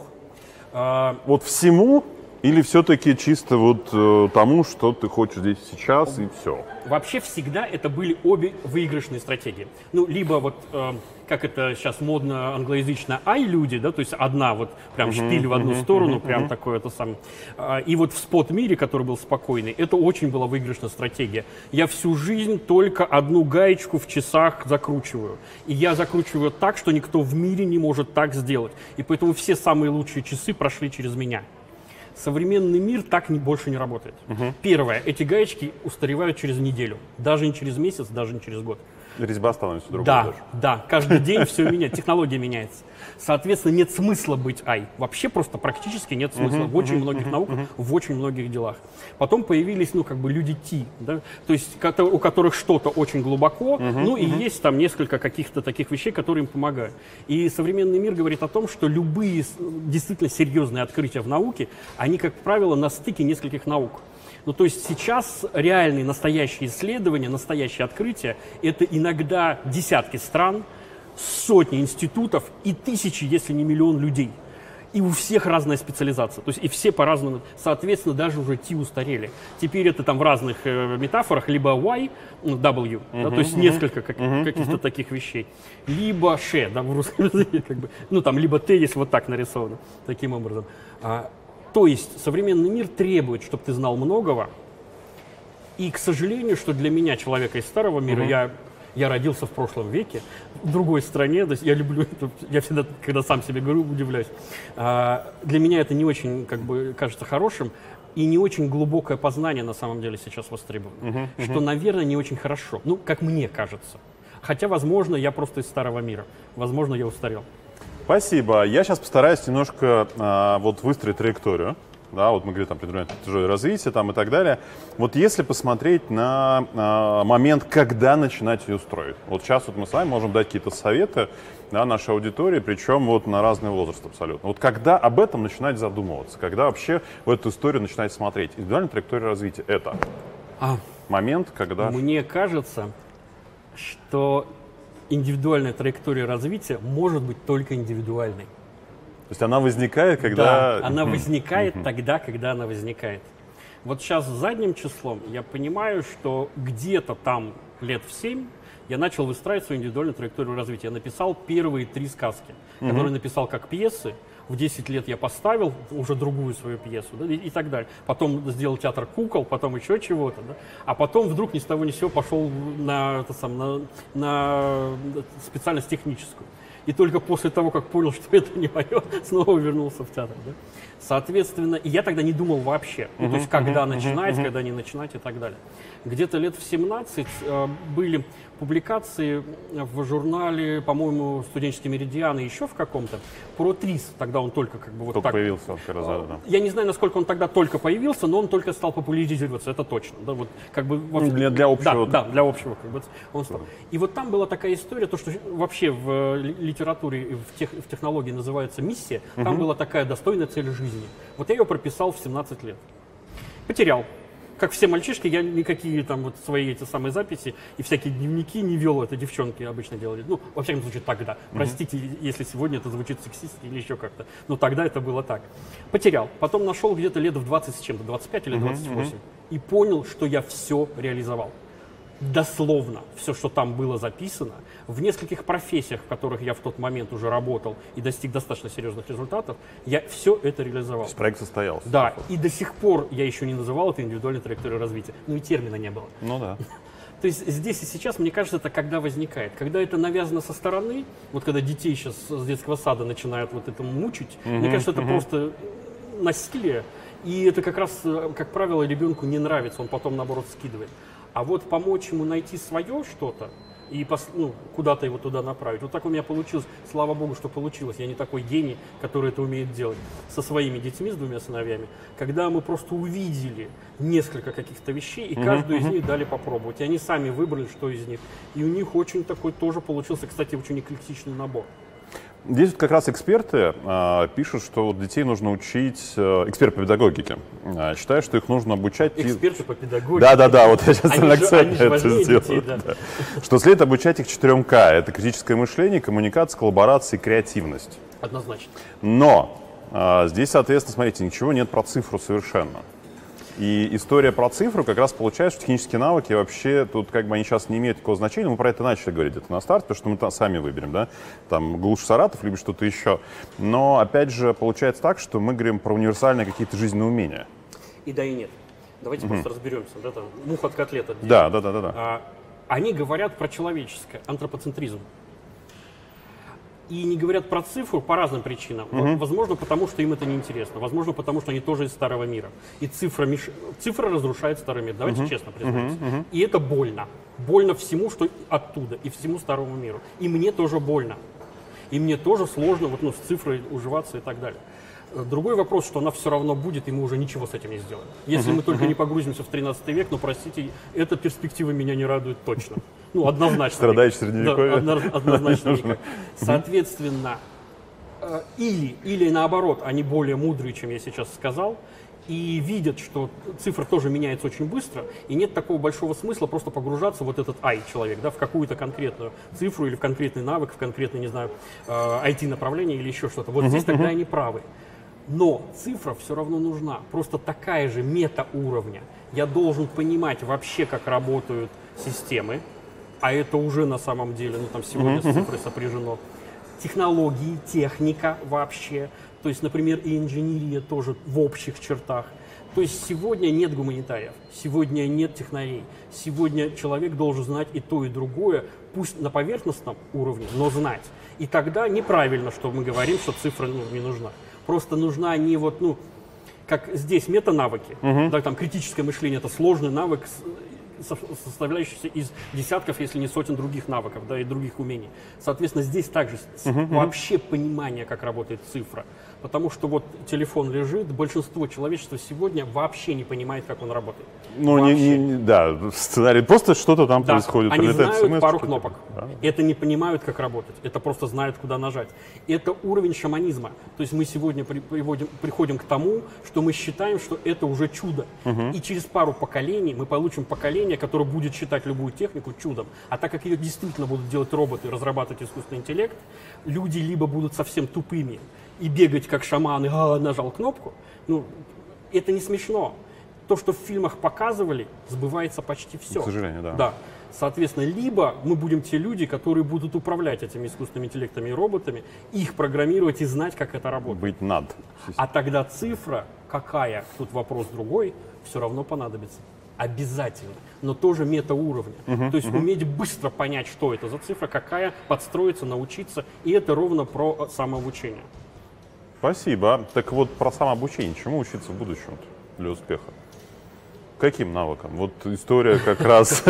а, вот всему или все-таки чисто вот э, тому, что ты хочешь здесь сейчас и все? Вообще всегда это были обе выигрышные стратегии. Ну, либо вот, э, как это сейчас модно англоязычно, ай-люди, да, то есть одна вот прям uh-huh, шпиль в одну uh-huh, сторону, uh-huh, прям uh-huh. такое это самое. А, и вот в спот-мире, который был спокойный, это очень была выигрышная стратегия. Я всю жизнь только одну гаечку в часах закручиваю. И я закручиваю так, что никто в мире не может так сделать. И поэтому все самые лучшие часы прошли через меня. Современный мир так не, больше не работает. Угу. Первое, эти гаечки устаревают через неделю, даже не через месяц, даже не через год. Резьба становится другой Да, даже. да, каждый день все меняется, технология меняется. Соответственно, нет смысла быть ай. Вообще просто практически нет смысла в очень многих науках, в очень многих делах. Потом появились, ну, как бы люди Ти, да, то есть у которых что-то очень глубоко, ну, и есть там несколько каких-то таких вещей, которые им помогают. И современный мир говорит о том, что любые действительно серьезные открытия в науке, они, как правило, на стыке нескольких наук. Ну, то есть сейчас реальные настоящие исследования, настоящие открытия – это иногда десятки стран, сотни институтов и тысячи, если не миллион людей. И у всех разная специализация. То есть и все по-разному. Соответственно, даже уже T устарели. Теперь это там в разных э, метафорах либо Y, ну, W, да, то есть несколько как- каких-то таких вещей. Либо Ш, да, в русском языке, как бы. Ну, там, либо Т, если вот так нарисовано, таким образом. А, то есть современный мир требует, чтобы ты знал многого. И, к сожалению, что для меня, человека из старого мира, я, я родился в прошлом веке, в другой стране, то есть я люблю это, я всегда, когда сам себе говорю, удивляюсь. А, для меня это не очень, как бы, кажется хорошим, и не очень глубокое познание на самом деле сейчас востребовано. Что, наверное, не очень хорошо. Ну, как мне кажется. Хотя, возможно, я просто из старого мира. Возможно, я устарел. Спасибо. Я сейчас постараюсь немножко а, вот выстроить траекторию. Да, вот мы говорим там предпринимательное тяжелое развитие там и так далее. Вот если посмотреть на а, момент, когда начинать ее строить. Вот сейчас вот мы с вами можем дать какие-то советы да, нашей аудитории, причем вот на разный возраст абсолютно. Вот когда об этом начинать задумываться, когда вообще в эту историю начинать смотреть. Индивидуальная траектория развития – это А, момент, когда... Мне кажется, что индивидуальная траектория развития может быть только индивидуальной. То есть она возникает, когда... Да, она возникает тогда, когда она возникает. Вот сейчас задним числом я понимаю, что где-то там лет в 7 я начал выстраивать свою индивидуальную траекторию развития. Я написал первые три сказки, которые написал как пьесы. В 10 лет я поставил уже другую свою пьесу да, и, и так далее. Потом сделал театр кукол, потом еще чего-то. Да. А потом вдруг ни с того ни с сего пошел на, это сам, на, на специальность техническую. И только после того, как понял, что это не мое, снова вернулся в театр. Да? Соответственно, и я тогда не думал вообще. Ну, то есть, когда начинать, когда не начинать и так далее. Где-то лет в 17 э, были публикации в журнале, по-моему, «Студенческий меридиан» и еще в каком-то, про ТРИС. Тогда он только как бы вот Только так... появился вот раз, да. Я не знаю, насколько он тогда только появился, но он только стал популяризироваться, это точно. Да, вот, как бы, во- Ну, для- для общего, Да, да, для общего. Как бы, он стал. И вот там была такая история, то, что вообще в э, ли- литературе и в, тех- в технологии называется миссия, там была такая достойная цель жизни. Вот я ее прописал в 17 лет. Потерял. Как все мальчишки, я никакие там вот свои эти самые записи и всякие дневники не вел, это девчонки обычно делали. Ну, во всяком случае, тогда. Простите, если сегодня это звучит сексистски или еще как-то. Но тогда это было так. Потерял. Потом нашел где-то лет в 20 с чем-то, 25 или 28. И понял, что я все реализовал дословно все, что там было записано, в нескольких профессиях, в которых я в тот момент уже работал и достиг достаточно серьезных результатов, я все это реализовал. Проект состоялся. Да, и до сих пор я еще не называл это индивидуальной траекторией развития. Ну и термина не было. Ну да. То есть здесь и сейчас, мне кажется, это когда возникает. Когда это навязано со стороны, вот когда детей сейчас с детского сада начинают вот этому мучить, мне кажется, это просто насилие. И это как раз, э, как правило, ребенку не нравится, он потом, наоборот, скидывает. А вот помочь ему найти свое что-то и пос- ну, куда-то его туда направить. Вот так у меня получилось. Слава богу, что получилось. Я не такой гений, который это умеет делать. Со своими детьми, с двумя сыновьями. Когда мы просто увидели несколько каких-то вещей, и каждую из них дали попробовать. И они сами выбрали, что из них. И у них очень такой тоже получился, кстати, очень эклектичный набор. Здесь вот как раз эксперты а, пишут, что детей нужно учить, э, эксперты по педагогике, а, считают, что их нужно обучать... Эксперты по педагогике. Да, да, да, вот я сейчас Они же- акцент они же это сделал. детей, да. да. Что следует обучать их 4К. Это критическое мышление, коммуникация, коллаборация и креативность. Однозначно. Но а, здесь, соответственно, смотрите, ничего нет про цифру совершенно. И история про цифру как раз получается, что технические навыки вообще тут как бы они сейчас не имеют такого значения. Мы про это начали говорить это на старте, потому что мы там сами выберем, да, там глушь Саратов, либо что-то еще. Но опять же получается так, что мы говорим про универсальные какие-то жизненные умения. И да, и нет. Давайте просто разберемся. Да, там, мух от котлет отделим. Да, да, да, да, да. А, они говорят про человеческое, антропоцентризм. И не говорят про цифру по разным причинам. Мгм. Возможно, потому что им это неинтересно. Возможно, потому что они тоже из старого мира. И цифра, меш- цифра разрушает старый мир. Давайте честно признаемся. И это больно. Больно всему, что оттуда, и всему старому миру. И мне тоже больно. И мне тоже сложно вот, ну, с цифрой уживаться и так далее. Другой вопрос, что она все равно будет, и мы уже ничего с этим не сделаем. Если мы только не погрузимся в 13 век, но, простите, эта перспектива меня не радует точно. Ну, однозначно. Страдаешь никак. средневековье? Да, одно- однозначно. Соответственно, э, или, или наоборот, они более мудрые, чем я сейчас сказал, и видят, что цифра тоже меняется очень быстро, и нет такого большого смысла просто погружаться вот этот ай человек, да, в какую-то конкретную цифру или в конкретный навык, в конкретный, не знаю, э, IT-направление или еще что-то. Вот здесь тогда они правы. Но цифра все равно нужна. Просто такая же мета уровня. Я должен понимать вообще, как работают системы, а это уже на самом деле, ну там сегодня с цифрой сопряжено. Технологии, техника вообще. То есть, например, и инженерия тоже в общих чертах. То есть сегодня нет гуманитариев, сегодня нет технарей. Сегодня человек должен знать и то, и другое, пусть на поверхностном уровне, но знать. И тогда неправильно, что мы говорим, что цифра ну, не нужна. Просто нужна не вот, ну, как здесь мета-навыки, да, там критическое мышление это сложный навык, составляющийся из десятков, если не сотен других навыков, да, и других умений. Соответственно, здесь также с- вообще понимание, как работает цифра. Потому что вот телефон лежит, большинство человечества сегодня вообще не понимает, как он работает. Ну, не, Вообще. не- не- да, сценарий. Просто что-то там Да, происходит. они знают смс, пару кнопок. Да. Это не понимают, как работать. Это просто знают, куда нажать. Это уровень шаманизма. То есть мы сегодня при- приводим, приходим к тому, что мы считаем, что это уже чудо. И через пару поколений мы получим поколение, которое будет считать любую технику чудом. А так как ее действительно будут делать роботы, разрабатывать искусственный интеллект, люди либо будут совсем тупыми и бегать как шаманы, а, нажал кнопку. Ну, это не смешно. То, что в фильмах показывали, сбывается почти все. К сожалению, да. Да. Соответственно, либо мы будем те люди, которые будут управлять этими искусственными интеллектами и роботами, их программировать и знать, как это работает. Быть над. А тогда цифра какая, тут вопрос другой, все равно понадобится. Обязательно. Но тоже метауровня. То есть уметь быстро понять, что это за цифра, какая, подстроиться, научиться. И это ровно про э, самообучение. Спасибо. Так вот, про самообучение. Чему учиться в будущем для успеха? Каким навыкам? Вот история как раз.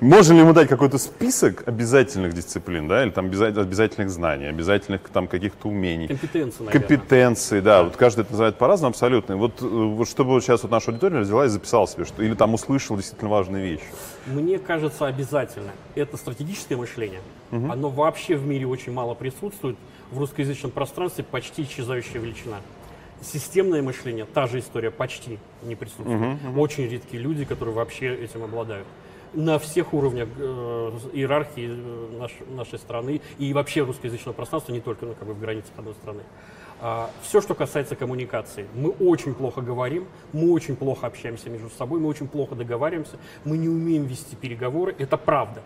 Можем ли мы дать какой-то список обязательных дисциплин, да, или там обяза- обязательных знаний, обязательных там каких-то умений? Компетенции, наверное. Компетенции, да, вот каждый это называет по-разному абсолютно. Вот, э, вот чтобы вот сейчас вот наша аудитория взяла и записала себе, что или там услышала действительно важные вещи. Мне кажется, обязательно. Это стратегическое мышление. Оно вообще в мире очень мало присутствует. В русскоязычном пространстве почти исчезающая величина. Системное мышление, та же история, почти не присутствует. Очень редкие люди, которые вообще этим обладают. На всех уровнях э, иерархии э, наш- нашей страны и вообще русскоязычного пространства, не только ну, как бы в границах одной страны. все, что касается коммуникации, мы очень плохо говорим, мы очень плохо общаемся между собой, мы очень плохо договариваемся, мы не умеем вести переговоры, это правда.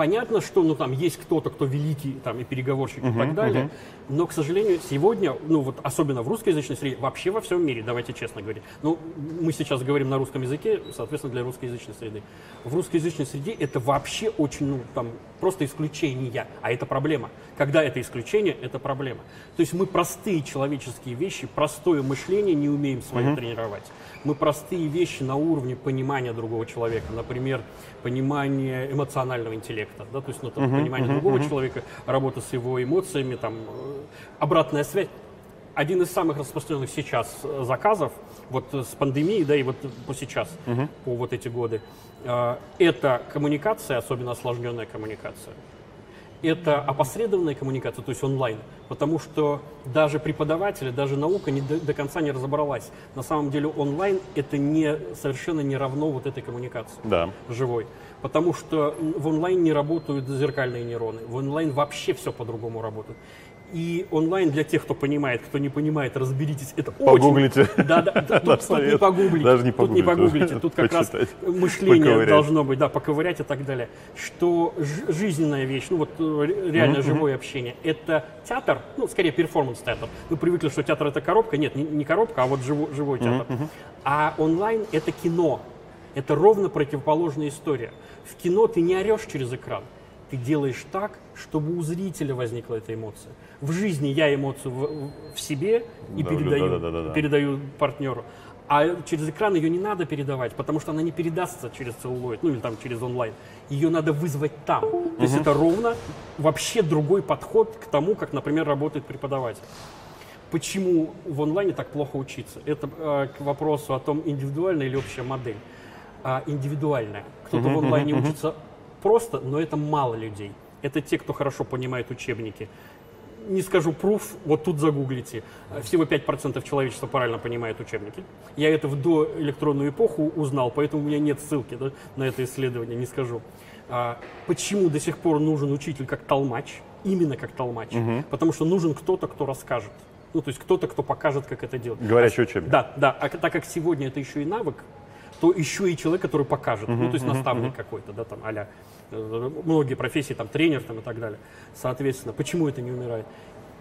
Понятно, что ну, там есть кто-то, кто великий там, и переговорщик и так далее, но, к сожалению, сегодня, ну вот особенно в русскоязычной среде, вообще во всем мире, давайте честно говорить, ну мы сейчас говорим на русском языке, соответственно, для русскоязычной среды. В русскоязычной среде это вообще очень, ну там, просто исключение, а это проблема. Когда это исключение, это проблема. То есть мы простые человеческие вещи, простое мышление не умеем свое тренировать. Мы простые вещи на уровне понимания другого человека, например, понимание эмоционального интеллекта, да, то есть ну, там, понимание другого человека, работа с его эмоциями, там, э, обратная связь. Один из самых распространенных сейчас э, заказов, вот э, с пандемией, да, и вот по сейчас, по вот эти годы, э, это коммуникация, особенно осложненная коммуникация это опосредованная коммуникация, то есть онлайн, потому что даже преподаватели, даже наука не до, до конца не разобралась. На самом деле онлайн это не, совершенно не равно вот этой коммуникации Да. живой. Потому что в онлайн не работают зеркальные нейроны. В онлайн вообще все по-другому работает. И онлайн для тех, кто понимает, кто не понимает, разберитесь. Это Погуглите. очень... Да, да, да, тут, тут не погуглите. Даже не тут не погуглите. погуглите. Тут как раз мышление Поковырять. должно быть, да, поковырять и так далее. Что жизненная вещь, ну вот э, ре- реально живое общение, это театр, ну скорее перформанс-театр. Мы привыкли, что театр это коробка. Нет, не, не коробка, а вот живо- живой театр. А онлайн это кино. Это ровно противоположная история. В кино ты не орешь через экран. Ты делаешь так, чтобы у зрителя возникла эта эмоция. В жизни я эмоцию в, в себе и Да, передаю, да, да, да, да. передаю партнеру. А через экран ее не надо передавать, потому что она не передастся через целлулоид, ну или там через онлайн. Ее надо вызвать там. То есть это ровно вообще другой подход к тому, как, например, работает преподаватель. Почему в онлайне так плохо учиться? Это э, к вопросу о том, индивидуальная или общая модель. А, индивидуальная. Кто-то в онлайне учится просто, но это мало людей. Это те, кто хорошо понимает учебники. Не скажу пруф, вот тут загуглите. Э, Всего 5% человечества правильно понимает учебники. Я это в доэлектронную эпоху узнал, поэтому у меня нет ссылки да, на это исследование, не скажу. А, почему до сих пор нужен учитель как толмач? Именно как толмач. Потому что нужен кто-то, кто расскажет. Ну, то есть кто-то, кто покажет, как это делать. Говорящий учебник. Да, да. А так как сегодня это еще и навык, то еще и человек, который покажет. ну, то есть наставник какой-то, да, там, а многие профессии, там, тренер там, и так далее. Соответственно, почему это не умирает?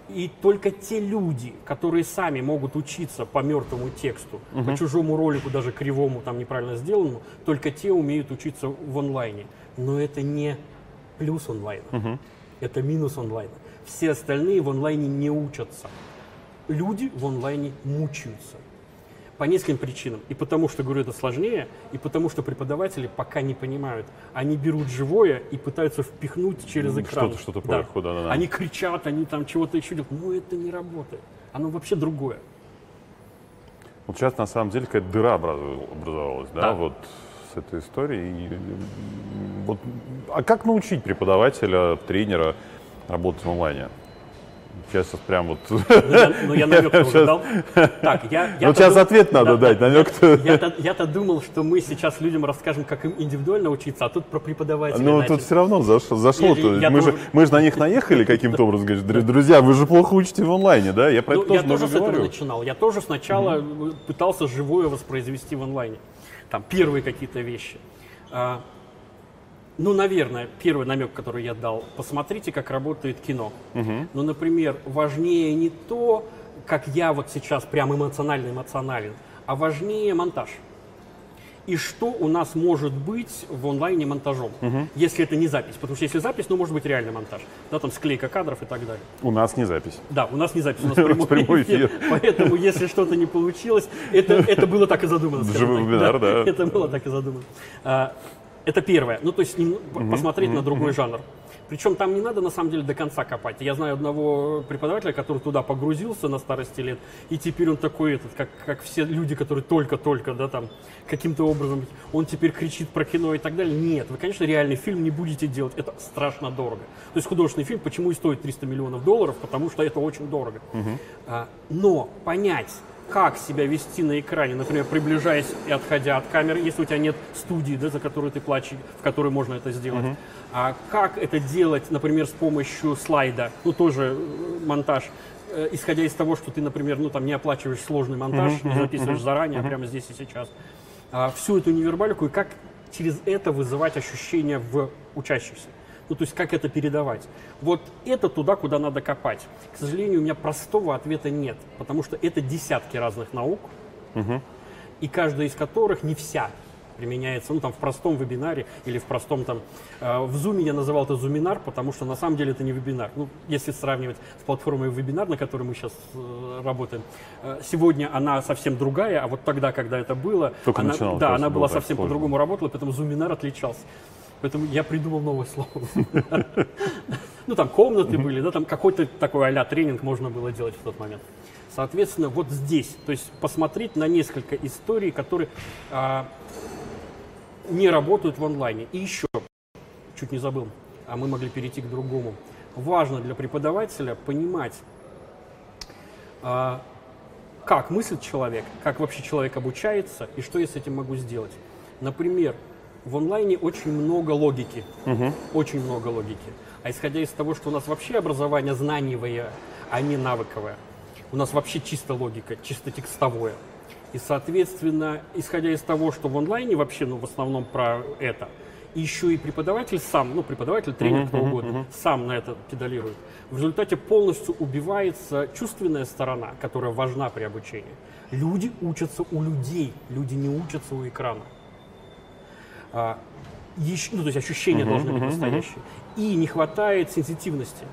И только те люди, которые сами могут учиться по мертвому тексту, по чужому ролику, даже кривому, там неправильно сделанному, только те умеют учиться в онлайне. Но это не плюс онлайна, это минус онлайна. Все остальные в онлайне не учатся. Люди в онлайне мучаются. По нескольким причинам. И потому что, говорю, это сложнее, и потому что преподаватели пока не понимают. Они берут живое и пытаются впихнуть через экран. что-то- что-то поверху, да-да-да. Они кричат, они там чего-то еще делают. Но это не работает. Оно вообще другое. Вот сейчас на самом деле какая-то дыра образовалась, да, Да. вот с этой историей. И, вот, а как научить преподавателя, тренера работать в онлайне? Сейчас прям вот... Ну, я, ну, я намек тоже Сейчас- дал. Так, я, Вот я-то сейчас дум- ответ надо Да, дать, намек-то... Я-то, я-то думал, что мы сейчас людям расскажем, как им индивидуально учиться, а тут про преподавателя Ну, начали. тут все равно зашло. зашло Я- я мы, же, тоже- мы же на них наехали каким-то образом. Говоришь, «Дру- друзья, вы же плохо учите в онлайне, да? Я про Ну, это я тоже тоже много с этого говорю. начинал. Я тоже сначала э, пытался живое воспроизвести в онлайне. Там первые какие-то вещи. А, ну, наверное, первый намек, который я дал. Посмотрите, как работает кино. Ну, например, важнее не то, как я вот сейчас прям эмоционально эмоционален, а важнее монтаж. И что у нас может быть в онлайне монтажом, если это не запись. Потому что если запись, ну, может быть реальный монтаж. Да, там склейка кадров и так далее. У нас не запись. Да, у нас не запись, у нас прямой, Прямой эфир. эфир. Поэтому, если что-то не получилось, это, это было так и задумано. Живой вебинар, да. Это было так и задумано. Это первое. Ну, то есть посмотреть на другой жанр. Причем там не надо на самом деле до конца копать. Я знаю одного преподавателя, который туда погрузился на старости лет, и теперь он такой, этот, как, как все люди, которые только-только, да, там, каким-то образом, он теперь кричит про кино и так далее. Нет, вы, конечно, реальный фильм не будете делать, это страшно дорого. То есть художественный фильм почему и стоит 300 миллионов долларов? Потому что это очень дорого. А, но понять, как себя вести на экране, например, приближаясь и отходя от камеры, если у тебя нет студии, да, за которую ты платишь, в которой можно это сделать. А как это делать, например, с помощью слайда, ну тоже э, монтаж, э, исходя из того, что ты, например, ну там не оплачиваешь сложный монтаж, не записываешь заранее, а прямо здесь и сейчас. А, всю эту невербалику и как через это вызывать ощущения в учащихся. Ну, то есть как это передавать. Вот это туда, куда надо копать. К сожалению, у меня простого ответа нет, потому что это десятки разных наук, и каждая из которых не вся применяется, ну, там, в простом вебинаре или в простом, там, э, в Zoom я называл это зуминар, потому что на самом деле это не вебинар. Ну, если сравнивать с платформой вебинар, на которой мы сейчас э, работаем, э, сегодня она совсем другая, а вот тогда, когда это было, Только она, да, она была совсем по-другому работала, поэтому зуминар отличался. Поэтому я придумал новое слово. Ну, там комнаты были, да, там какой-то такой а тренинг можно было делать в тот момент. Соответственно, вот здесь, то есть посмотреть на несколько историй, которые а, не работают в онлайне. И еще, чуть не забыл, а мы могли перейти к другому. Важно для преподавателя понимать, а, как мыслит человек, как вообще человек обучается и что я с этим могу сделать. Например, в онлайне очень много логики, очень много логики. А исходя из того, что у нас вообще образование знаниевое, а не навыковое, у нас вообще чисто логика, чисто текстовое. И, соответственно, исходя из того, что в онлайне вообще, ну, в основном про это, еще и преподаватель сам, ну, преподаватель, тренер, кто угодно, сам на это педалирует. В результате полностью убивается чувственная сторона, которая важна при обучении. Люди учатся у людей, люди не учатся у экрана. А, Еще, ну, то есть ощущения должны быть настоящие. И не хватает сенситивности.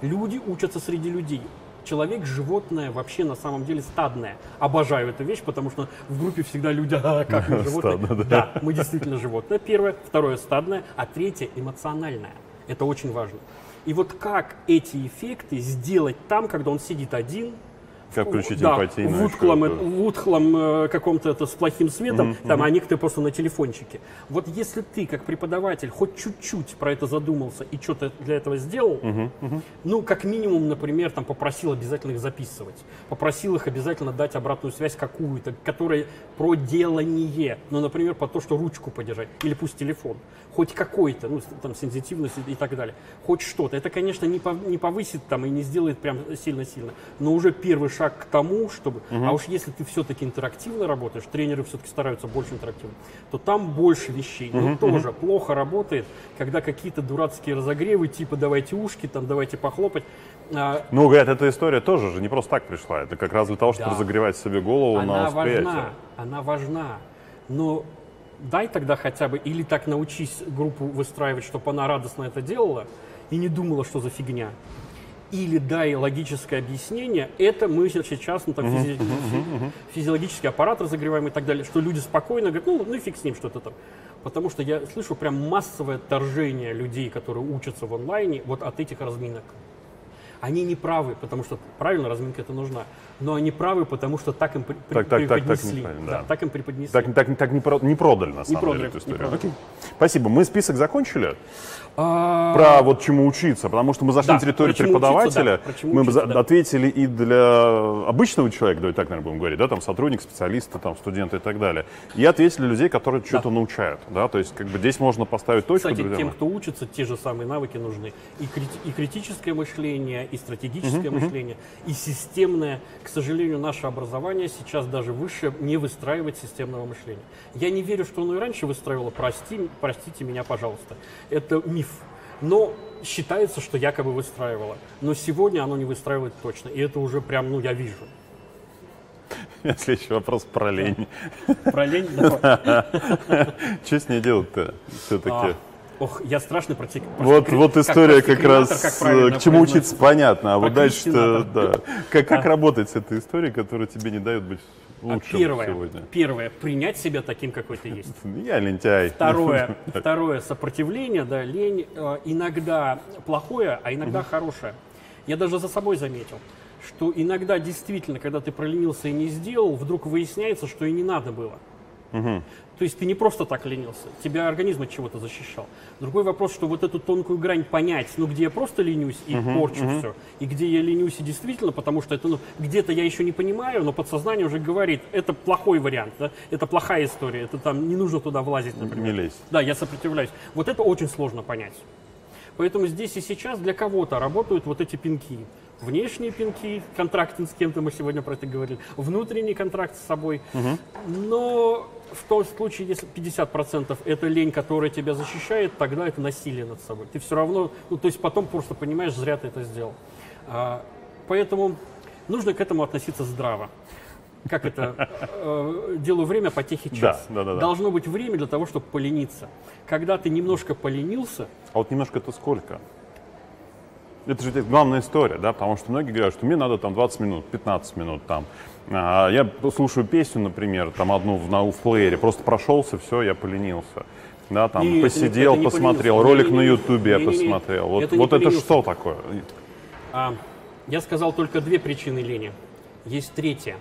Люди учатся среди людей. Человек животное вообще на самом деле стадное. Обожаю эту вещь, потому что в группе всегда люди, а, как мы животные. Стадно, да. да, мы действительно животное. Первое, второе стадное, а третье эмоциональное. Это очень важно. И вот как эти эффекты сделать там, когда он сидит один, Как включить да, эмпатийную в утхлом, эту- в утхлом, э, каком-то это с плохим светом, там, а некоторые просто на телефончике. Вот если ты, как преподаватель, хоть чуть-чуть про это задумался и что-то для этого сделал, ну, как минимум, например, там, попросил обязательно их записывать, попросил их обязательно дать обратную связь какую-то, которая про делание, ну, например, по то, что ручку подержать, или пусть телефон, хоть какой-то, ну, там, сенситивность и, так далее, хоть что-то. Это, конечно, не, пов- не повысит там и не сделает прям сильно-сильно, но уже первый шаг к тому, чтобы, а уж если ты все-таки интерактивно работаешь, тренеры все-таки стараются больше интерактивно, то там больше вещей, но тоже плохо работает, когда какие-то дурацкие разогревы, типа давайте ушки, там давайте похлопать, А, Ну, говорят, эта история тоже же не просто так пришла. Это как раз для того, чтобы Да. разогревать себе голову на она восприятие. важна, она важна, но дай тогда хотя бы, или так научись группу выстраивать, чтобы она радостно это делала и не думала, что за фигня. Или дай логическое объяснение, это мы сейчас, ну, там, физи- фи- физиологический аппарат разогреваем и так далее, что люди спокойно говорят, ну, ну и фиг с ним, что это там. Потому что я слышу прям массовое отторжение людей, которые учатся в онлайне, вот от этих разминок. Они не правы, потому что правильно разминка это нужна, но они правы, потому что так им при- при- Так, так, так, так преподнесли. неправильно, Да, да. так им преподнесли. Так, так, так не, про- не продали, на самом продали, деле, эту не историю. Окей. Спасибо. Мы список закончили. А, Про вот чему учиться, потому что мы зашли Да, на территорию чему учиться, преподавателя, да, мы учиться, да. ответили и для обычного человека, давайте так, наверное, будем говорить, да, там сотрудник, специалиста, там студента и так далее, и ответили людей, которые что-то научают, да, то есть как бы здесь можно поставить точку. Кстати, тем, кто учится, те же самые навыки нужны. И, крити- и критическое мышление, и стратегическое мышление, и системное. К сожалению, наше образование сейчас даже выше не выстраивает системного мышления. Я не верю, что оно и раньше выстраивало, прости, простите меня, пожалуйста. Это миф. Но считается, что якобы выстраивало. Но сегодня оно не выстраивает точно. И это уже прям, ну, я вижу. Следующий вопрос про лень. Про лень? Что с ней делать-то все-таки? А, Ох, я страшный против. Вот, вот история как, раз, как э, к чему учиться понятно, а вот дальше Прокрастинатор. да. Как, как работать с этой историей, которая тебе не дает быть А лучшим Первое, сегодня? первое, принять себя таким, какой ты есть. Я лентяй. Второе, второе сопротивление, да, лень э, иногда плохое, а иногда хорошее. Я даже за собой заметил, что иногда действительно, когда ты проленился и не сделал, вдруг выясняется, что и не надо было. То есть ты не просто так ленился, тебя организм от чего-то защищал. Другой вопрос, что вот эту тонкую грань понять, ну где я просто ленюсь и порчу все, и где я ленюсь и действительно, потому что это, ну, где-то я еще не понимаю, но подсознание уже говорит, это плохой вариант, да? это плохая история, это там не нужно туда влазить, например. Не лезь. Да, я сопротивляюсь. Вот это очень сложно понять. Поэтому здесь и сейчас для кого-то работают вот эти пинки. Внешние пинки, контрактинг с кем-то, мы сегодня про это говорили, внутренний контракт с собой. Но в том случае, если 50% это лень, которая тебя защищает, тогда это насилие над собой. Ты все равно, ну то есть потом просто понимаешь, зря ты это сделал. А, поэтому нужно к этому относиться здраво. Как это? Э, Делаю время, потехи час. Да, да, да, да. Должно быть время для того, чтобы полениться. Когда ты немножко поленился, А вот немножко это сколько? Это же главная история, да, потому что многие говорят, что мне надо там 20 минут, 15 минут там. А я слушаю песню, например, там одну в, на, в плеере, просто прошелся, все, я поленился. Да, там Нет, посидел, это не посмотрел, ролик на Не-не-не. Ютубе я посмотрел. Вот Это не вот это что такое? А, я сказал только две причины лени. Есть третья.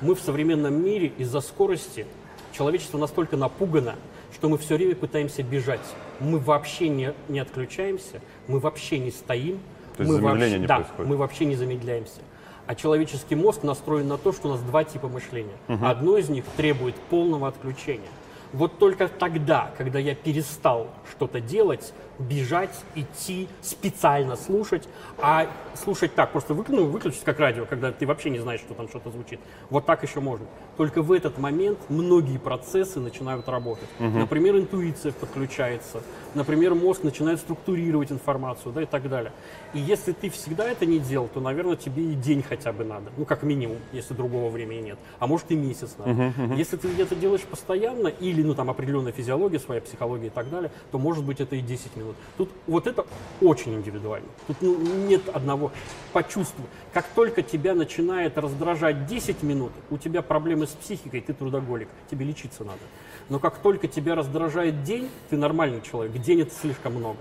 Мы в современном мире из-за скорости человечество настолько напугано, что мы все время пытаемся бежать. Мы вообще не, не отключаемся, мы вообще не стоим. То есть мы вообще, не да, происходит? мы вообще не замедляемся. А человеческий мозг настроен на то, что у нас два типа мышления. Одно из них требует полного отключения. Вот только тогда, когда я перестал что-то делать, бежать, идти, специально слушать, а слушать так, просто вы, ну, выключить как радио, когда ты вообще не знаешь, что там что-то звучит. Вот так еще можно. Только в этот момент многие процессы начинают работать. Угу. Например, интуиция подключается, например, мозг начинает структурировать информацию, да, и так далее. И если ты всегда это не делал, то, наверное, тебе и день хотя бы надо, ну, как минимум, если другого времени нет, а может и месяц надо. Угу, угу. Если ты это делаешь постоянно, или, ну, там, определенная физиология, своя психология и так далее, то, может быть, это и 10 минут. Тут вот это очень индивидуально. Тут ну, нет одного почувствовать. Как только тебя начинает раздражать 10 минут, у тебя проблемы с психикой, ты трудоголик, тебе лечиться надо. Но как только тебя раздражает день, ты нормальный человек. День это слишком много.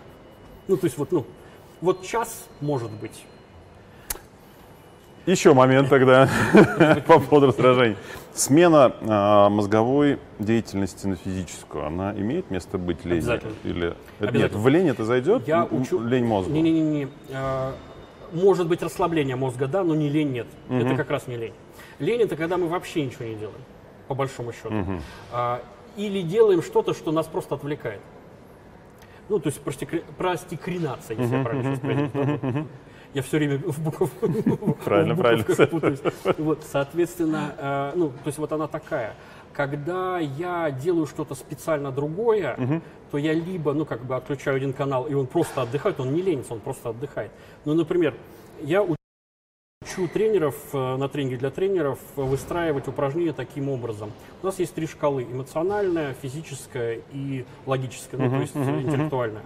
Ну, то есть вот, ну, вот час может быть. Еще момент тогда по поводу раздражения. Смена э, мозговой деятельности на физическую, она имеет место быть лень? Обязательно. Или нет, в лень это зайдет? Я учу... Лень мозга? Не-не-не. Э, может быть расслабление мозга, да, но не лень нет. Угу. Это как раз не лень. Лень это когда мы вообще ничего не делаем, по большому счету. Угу. А, или делаем что-то, что нас просто отвлекает. Ну, то есть простикринация, если я правильно сейчас я все время в буквах правильно, правильно. путаюсь. Вот, соответственно, э, ну, то есть вот она такая. Когда я делаю что-то специально другое, угу. то я либо, ну, как бы отключаю один канал, и он просто отдыхает, он не ленится, он просто отдыхает. Ну, например, я учу тренеров э, на тренинге для тренеров выстраивать упражнения таким образом. У нас есть три шкалы: эмоциональная, физическая и логическая, ну, то есть uh-huh, интеллектуальная.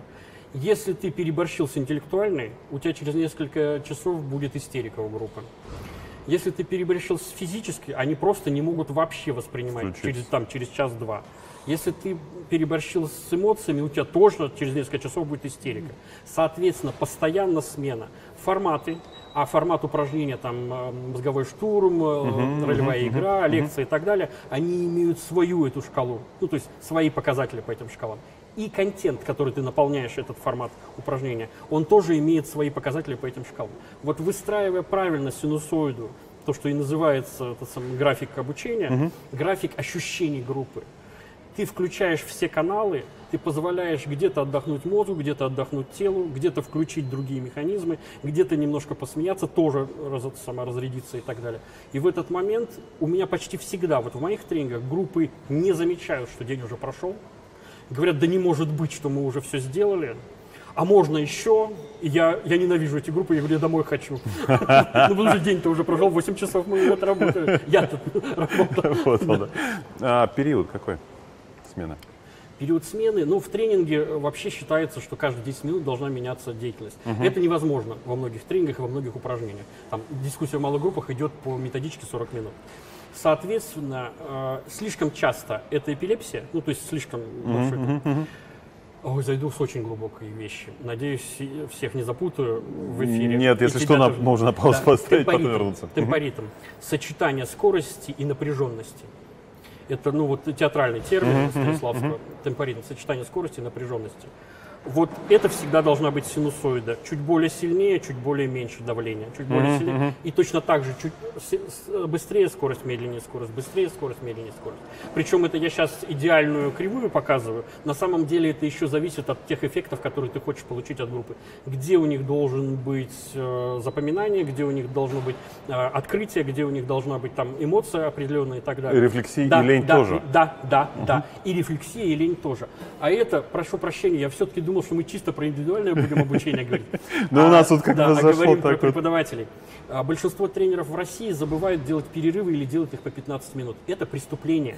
Если ты переборщил с интеллектуальной, у тебя через несколько часов будет истерика у группы. Если ты переборщил с физической, они просто не могут вообще воспринимать через, там, через час-два. Если ты переборщил с эмоциями, у тебя тоже через несколько часов будет истерика. Соответственно, постоянно смена. Форматы, а формат упражнения, там, э, мозговой штурм, uh-huh, ролевая uh-huh, игра, uh-huh. лекции и так далее, они имеют свою эту шкалу, ну, то есть свои показатели по этим шкалам и контент, который ты наполняешь этот формат упражнения, он тоже имеет свои показатели по этим шкалам. Вот выстраивая правильно синусоиду, то, что и называется этот сам график обучения, угу. график ощущений группы, ты включаешь все каналы, ты позволяешь где-то отдохнуть мозгу, где-то отдохнуть телу, где-то включить другие механизмы, где-то немножко посмеяться, тоже раз, сама разрядиться и так далее. И в этот момент у меня почти всегда, вот в моих тренингах, группы не замечают, что день уже прошел, Говорят, да не может быть, что мы уже все сделали. А можно еще? И я, я ненавижу эти группы, я говорю, я домой хочу. Ну, потому что день-то уже прошел, 8 часов мы вот работаем. Я тут работаю. А период какой смены? Период смены, ну, в тренинге вообще считается, что каждые 10 минут должна меняться деятельность. Угу. Это невозможно во многих тренингах и во многих упражнениях. Там дискуссия в малых группах идет по методичке 40 минут. Соответственно, э, слишком часто это эпилепсия, ну то есть слишком большой. Mm-hmm, mm-hmm. Ой, зайду с очень глубокой вещи. Надеюсь, всех не запутаю в эфире. Нет, если что, на, можно паузу да, поставить, потом вернуться. Темпоритм. Сочетание скорости и напряженности. Это, ну, вот театральный термин Станиславского. Темпоритм. Сочетание скорости и напряженности вот это всегда должна быть синусоида. Чуть более сильнее, чуть более меньше давления. Чуть более mm-hmm. сильнее. И точно так же чуть быстрее скорость, медленнее скорость, быстрее скорость, медленнее скорость. Причем это я сейчас идеальную кривую показываю. На самом деле это еще зависит от тех эффектов, которые ты хочешь получить от группы. Где у них должен быть э, запоминание, где у них должно быть э, открытие, где у них должна быть там эмоция определенная и так далее. И рефлексия, да, и лень да, тоже. Да, да, uh-huh. да. И рефлексия, и лень тоже. А это, прошу прощения, я все-таки думаю, думал, что мы чисто про индивидуальное будем обучение говорить. Но у нас тут как бы зашло говорим про преподавателей. А большинство тренеров в России забывают делать перерывы или делать их по 15 минут. Это преступление.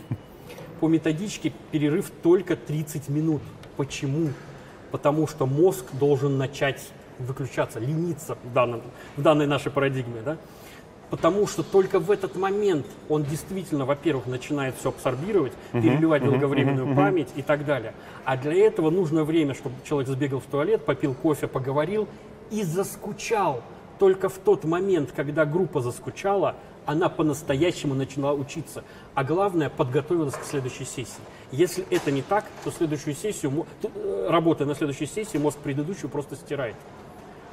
По методичке перерыв только 30 минут. Почему? Потому что мозг должен начать выключаться, лениться в, данном, в данной нашей парадигме. Да? Потому что только в этот момент он действительно, во-первых, начинает все абсорбировать, uh-huh, переливать uh-huh, долговременную uh-huh, память и так далее. А для этого нужно время, чтобы человек сбегал в туалет, попил кофе, поговорил и заскучал. Только в тот момент, когда группа заскучала, она по-настоящему начала учиться. А главное, подготовилась к следующей сессии. Если это не так, то следующую сессию, э, работая на следующей сессии, мозг предыдущую просто стирает.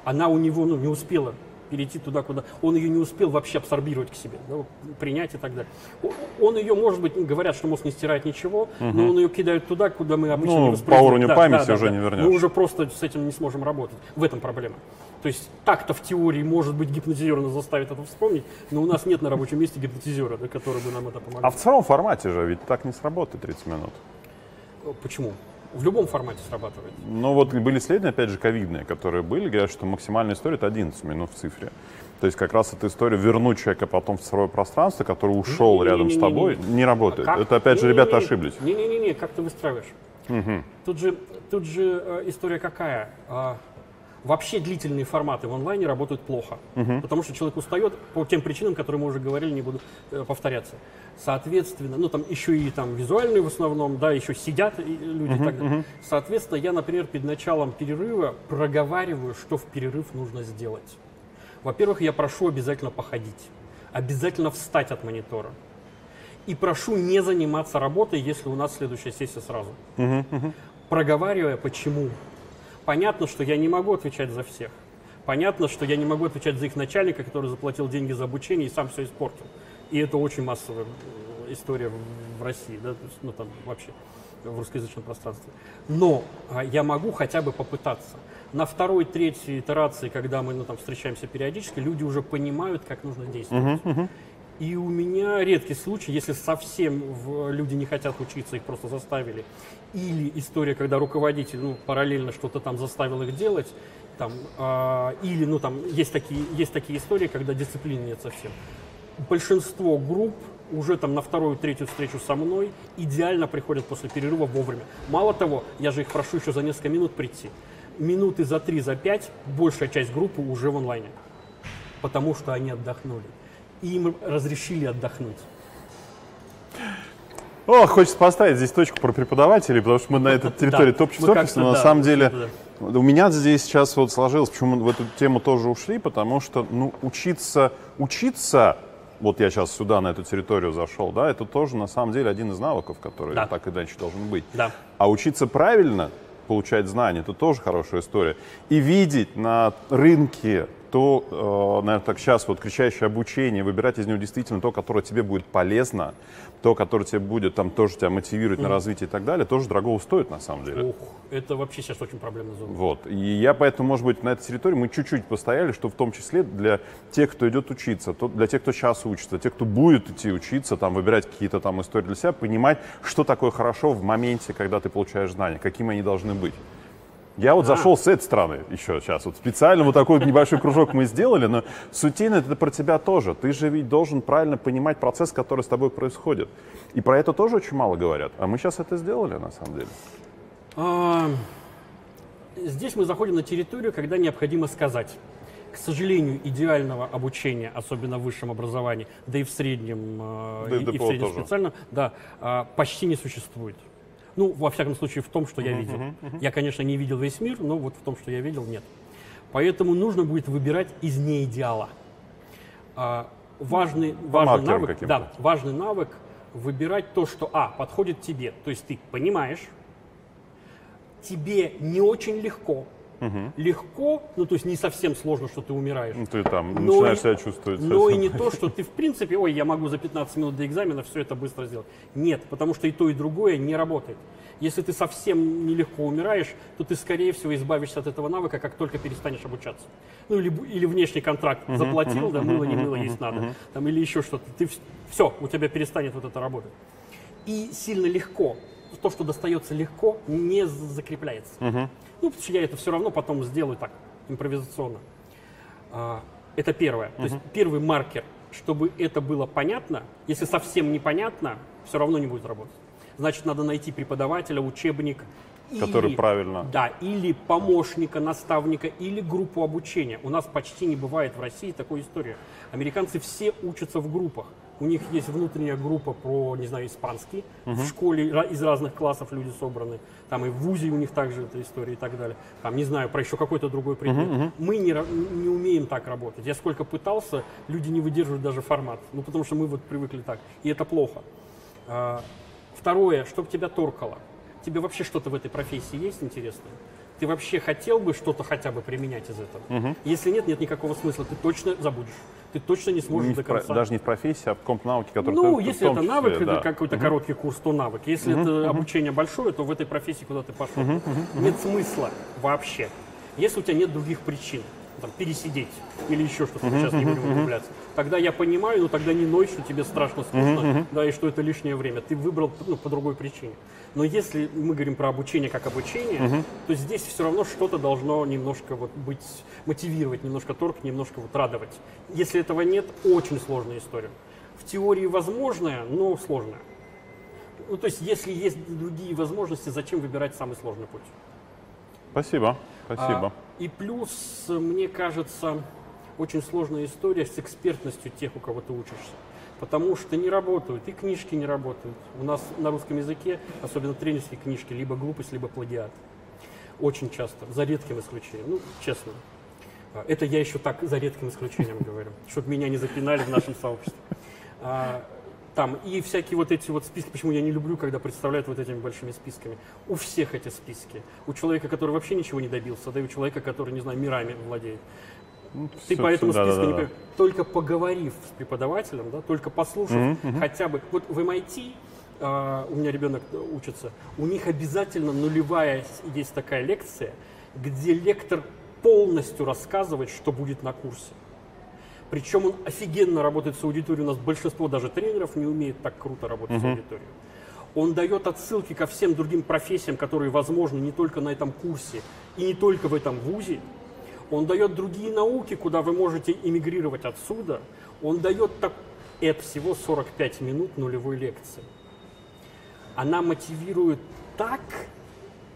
Она у него ну, не успела перейти туда, куда он ее не успел вообще абсорбировать к себе, да, принять и так далее. Он ее, может быть, говорят, что мозг не стирает ничего, угу. но он ее кидает туда, куда мы обычно ну, не по уровню да, памяти да, уже да, не вернешь. Мы уже просто с этим не сможем работать. В этом проблема. То есть так-то в теории, может быть, гипнотизер нас заставит это вспомнить, но у нас нет на рабочем месте гипнотизера, да, который бы нам это помогал. А в втором формате же ведь так не сработает 30 минут. Почему? В любом формате срабатывает. Ну вот были исследования, опять же, ковидные, которые были, говорят, что максимальная история это 11 минут в цифре. То есть как раз эта история вернуть человека потом в цифровое пространство, который ушел не, рядом не, не, с тобой, не, работает. А это опять же ребята ошиблись. Не-не-не, как ты выстраиваешь? Угу. Тут же, тут же э, история какая? Вообще длительные форматы в онлайне работают плохо, угу. потому что человек устает по тем причинам, которые мы уже говорили, не буду э, повторяться. Соответственно, ну там еще и там визуальные в основном, да, еще сидят люди угу, так далее. Угу. Соответственно, я, например, перед началом перерыва проговариваю, что в перерыв нужно сделать. Во-первых, я прошу обязательно походить, обязательно встать от монитора. И прошу не заниматься работой, если у нас следующая сессия сразу. Угу, угу. Проговаривая, почему Понятно, что я не могу отвечать за всех. Понятно, что я не могу отвечать за их начальника, который заплатил деньги за обучение и сам все испортил. И это очень массовая э, история в России, да, ну там вообще в русскоязычном пространстве. Но а, я могу хотя бы попытаться. На второй, третьей итерации, когда мы ну, там, встречаемся периодически, люди уже понимают, как нужно действовать. Uh-huh, uh-huh. И у меня редкий случай, если совсем люди не хотят учиться, их просто заставили. Или история, когда руководитель ну, параллельно что-то там заставил их делать. Там, э, или ну, там, есть, такие, есть такие истории, когда дисциплины нет совсем. Большинство групп уже там на вторую, третью встречу со мной идеально приходят после перерыва вовремя. Мало того, я же их прошу еще за несколько минут прийти. Минуты за три, за пять большая часть группы уже в онлайне, потому что они отдохнули и им разрешили отдохнуть. О, хочется поставить здесь точку про преподавателей, потому что мы на этой территории топ-часов, но на самом деле у меня здесь сейчас вот сложилось, почему мы в эту тему тоже ушли, потому что, ну, учиться, учиться, вот я сейчас сюда, на эту территорию зашел, да, это тоже на самом деле один из навыков, который да. так и дальше должен быть. Да. А учиться правильно, получать знания, это тоже хорошая история. И видеть на рынке то, э, наверное, так сейчас вот кричащее обучение, выбирать из него действительно то, которое тебе будет полезно, то, которое тебе будет там тоже тебя мотивировать mm-hmm. на развитие и так далее, тоже дорого стоит на самом деле. Ух, это вообще сейчас очень проблемная зона. Вот. И я поэтому, может быть, на этой территории мы чуть-чуть постояли, что в том числе для тех, кто идет учиться, то для тех, кто сейчас учится, тех, кто будет идти учиться, там, выбирать какие-то там истории для себя, понимать, что такое хорошо в моменте, когда ты получаешь знания, какими они должны быть. Я вот а. зашел с этой стороны еще сейчас. Вот специально вот такой вот небольшой кружок мы сделали, но сутина это про тебя тоже. Ты же ведь должен правильно понимать процесс, который с тобой происходит. И про это тоже очень мало говорят. А мы сейчас это сделали на самом деле. А, здесь мы заходим на территорию, когда необходимо сказать. К сожалению, идеального обучения, особенно в высшем образовании, да и в среднем, э, да и, и в среднем специальном, да, а, почти не существует. Ну, во всяком случае, в том, что я видел. Uh-huh, uh-huh. Я, конечно, не видел весь мир, но вот в том, что я видел, нет. Поэтому нужно будет выбирать из неидеала. А, важный, важный навык, да, важный навык выбирать то, что, а, подходит тебе. То есть ты понимаешь, тебе не очень легко, Угу. Легко, ну то есть не совсем сложно, что ты умираешь. Ну, ты там но начинаешь и, себя чувствовать. Но и не то, что ты в принципе, ой, я могу за 15 минут до экзамена все это быстро сделать. Нет, потому что и то, и другое не работает. Если ты совсем нелегко умираешь, то ты, скорее всего, избавишься от этого навыка, как только перестанешь обучаться. Ну, или, или внешний контракт uh-huh, заплатил, uh-huh, да, мыло, не мыло, есть надо. Там, или еще что-то. Ты, все, у тебя перестанет вот это работать. И сильно легко, то, что достается легко, не закрепляется. Uh-huh. Ну, потому что я это все равно потом сделаю так, импровизационно. А, это первое. Uh-huh. То есть первый маркер, чтобы это было понятно. Если совсем непонятно, все равно не будет работать. Значит, надо найти преподавателя, учебник. Который или, правильно. Да, или помощника, наставника, или группу обучения. У нас почти не бывает в России такой истории. Американцы все учатся в группах. У них есть внутренняя группа про, не знаю, испанский. Uh-huh. В школе из разных классов люди собраны. Там и в ВУЗе у них также эта история и так далее. Там, не знаю, про еще какой-то другой предмет. Uh-huh, uh-huh. Мы не, не умеем так работать. Я сколько пытался, люди не выдерживают даже формат. Ну, потому что мы вот привыкли так. И это плохо. А, второе, чтобы тебя торкало. Тебе вообще что-то в этой профессии есть интересное? Ты вообще хотел бы что-то хотя бы применять из этого? Если нет, нет никакого смысла. Ты точно забудешь. Ты точно не сможешь Не до в про- конца. даже не в профессии, а в комп науке, который Ну, ты- если это навык, числе, это да. какой-то короткий курс, то навык. Если это обучение большое, то в этой профессии куда ты пошел. Нет смысла вообще. Если у тебя нет других причин, там, пересидеть или еще что-то, сейчас не будем углубляться, тогда я понимаю, но тогда не ной, что тебе страшно скучно, да, и что это лишнее время. Ты выбрал ну, по другой причине. Но если мы говорим про обучение как обучение, то здесь все равно что-то должно немножко вот быть, мотивировать, немножко торг, немножко вот радовать. Если этого нет, очень сложная история. В теории возможная, но сложная. Ну, то есть, если есть другие возможности, зачем выбирать самый сложный путь? Спасибо, спасибо. А, и плюс, мне кажется, очень сложная история с экспертностью тех, у кого ты учишься. Потому что не работают, и книжки не работают. У нас на русском языке, особенно тренерские книжки, либо глупость, либо плагиат. Очень часто, за редким исключением. Ну, честно. А, Это я еще так за редким исключением говорю, чтобы меня не запинали в нашем сообществе. Там и всякие вот эти вот списки, почему я не люблю, когда представляют вот этими большими списками. У всех эти списки. У человека, который вообще ничего не добился, да и у человека, который, не знаю, мирами владеет. Ты Всё- по этому всё- да, списку да, не да. Только поговорив с преподавателем, да, только послушав хотя бы. Вот в MIT а, у меня ребенок учится, у них обязательно нулевая есть такая лекция, где лектор полностью рассказывает, что будет на курсе. Причем он офигенно работает с аудиторией. У нас большинство даже тренеров не умеет так круто работать с аудиторией. Он дает отсылки ко всем другим профессиям, которые возможны не только на этом курсе и не только в этом вузе. Он дает другие науки, куда вы можете эмигрировать отсюда. Он дает так... Это всего 45 минут нулевой лекции. Она мотивирует так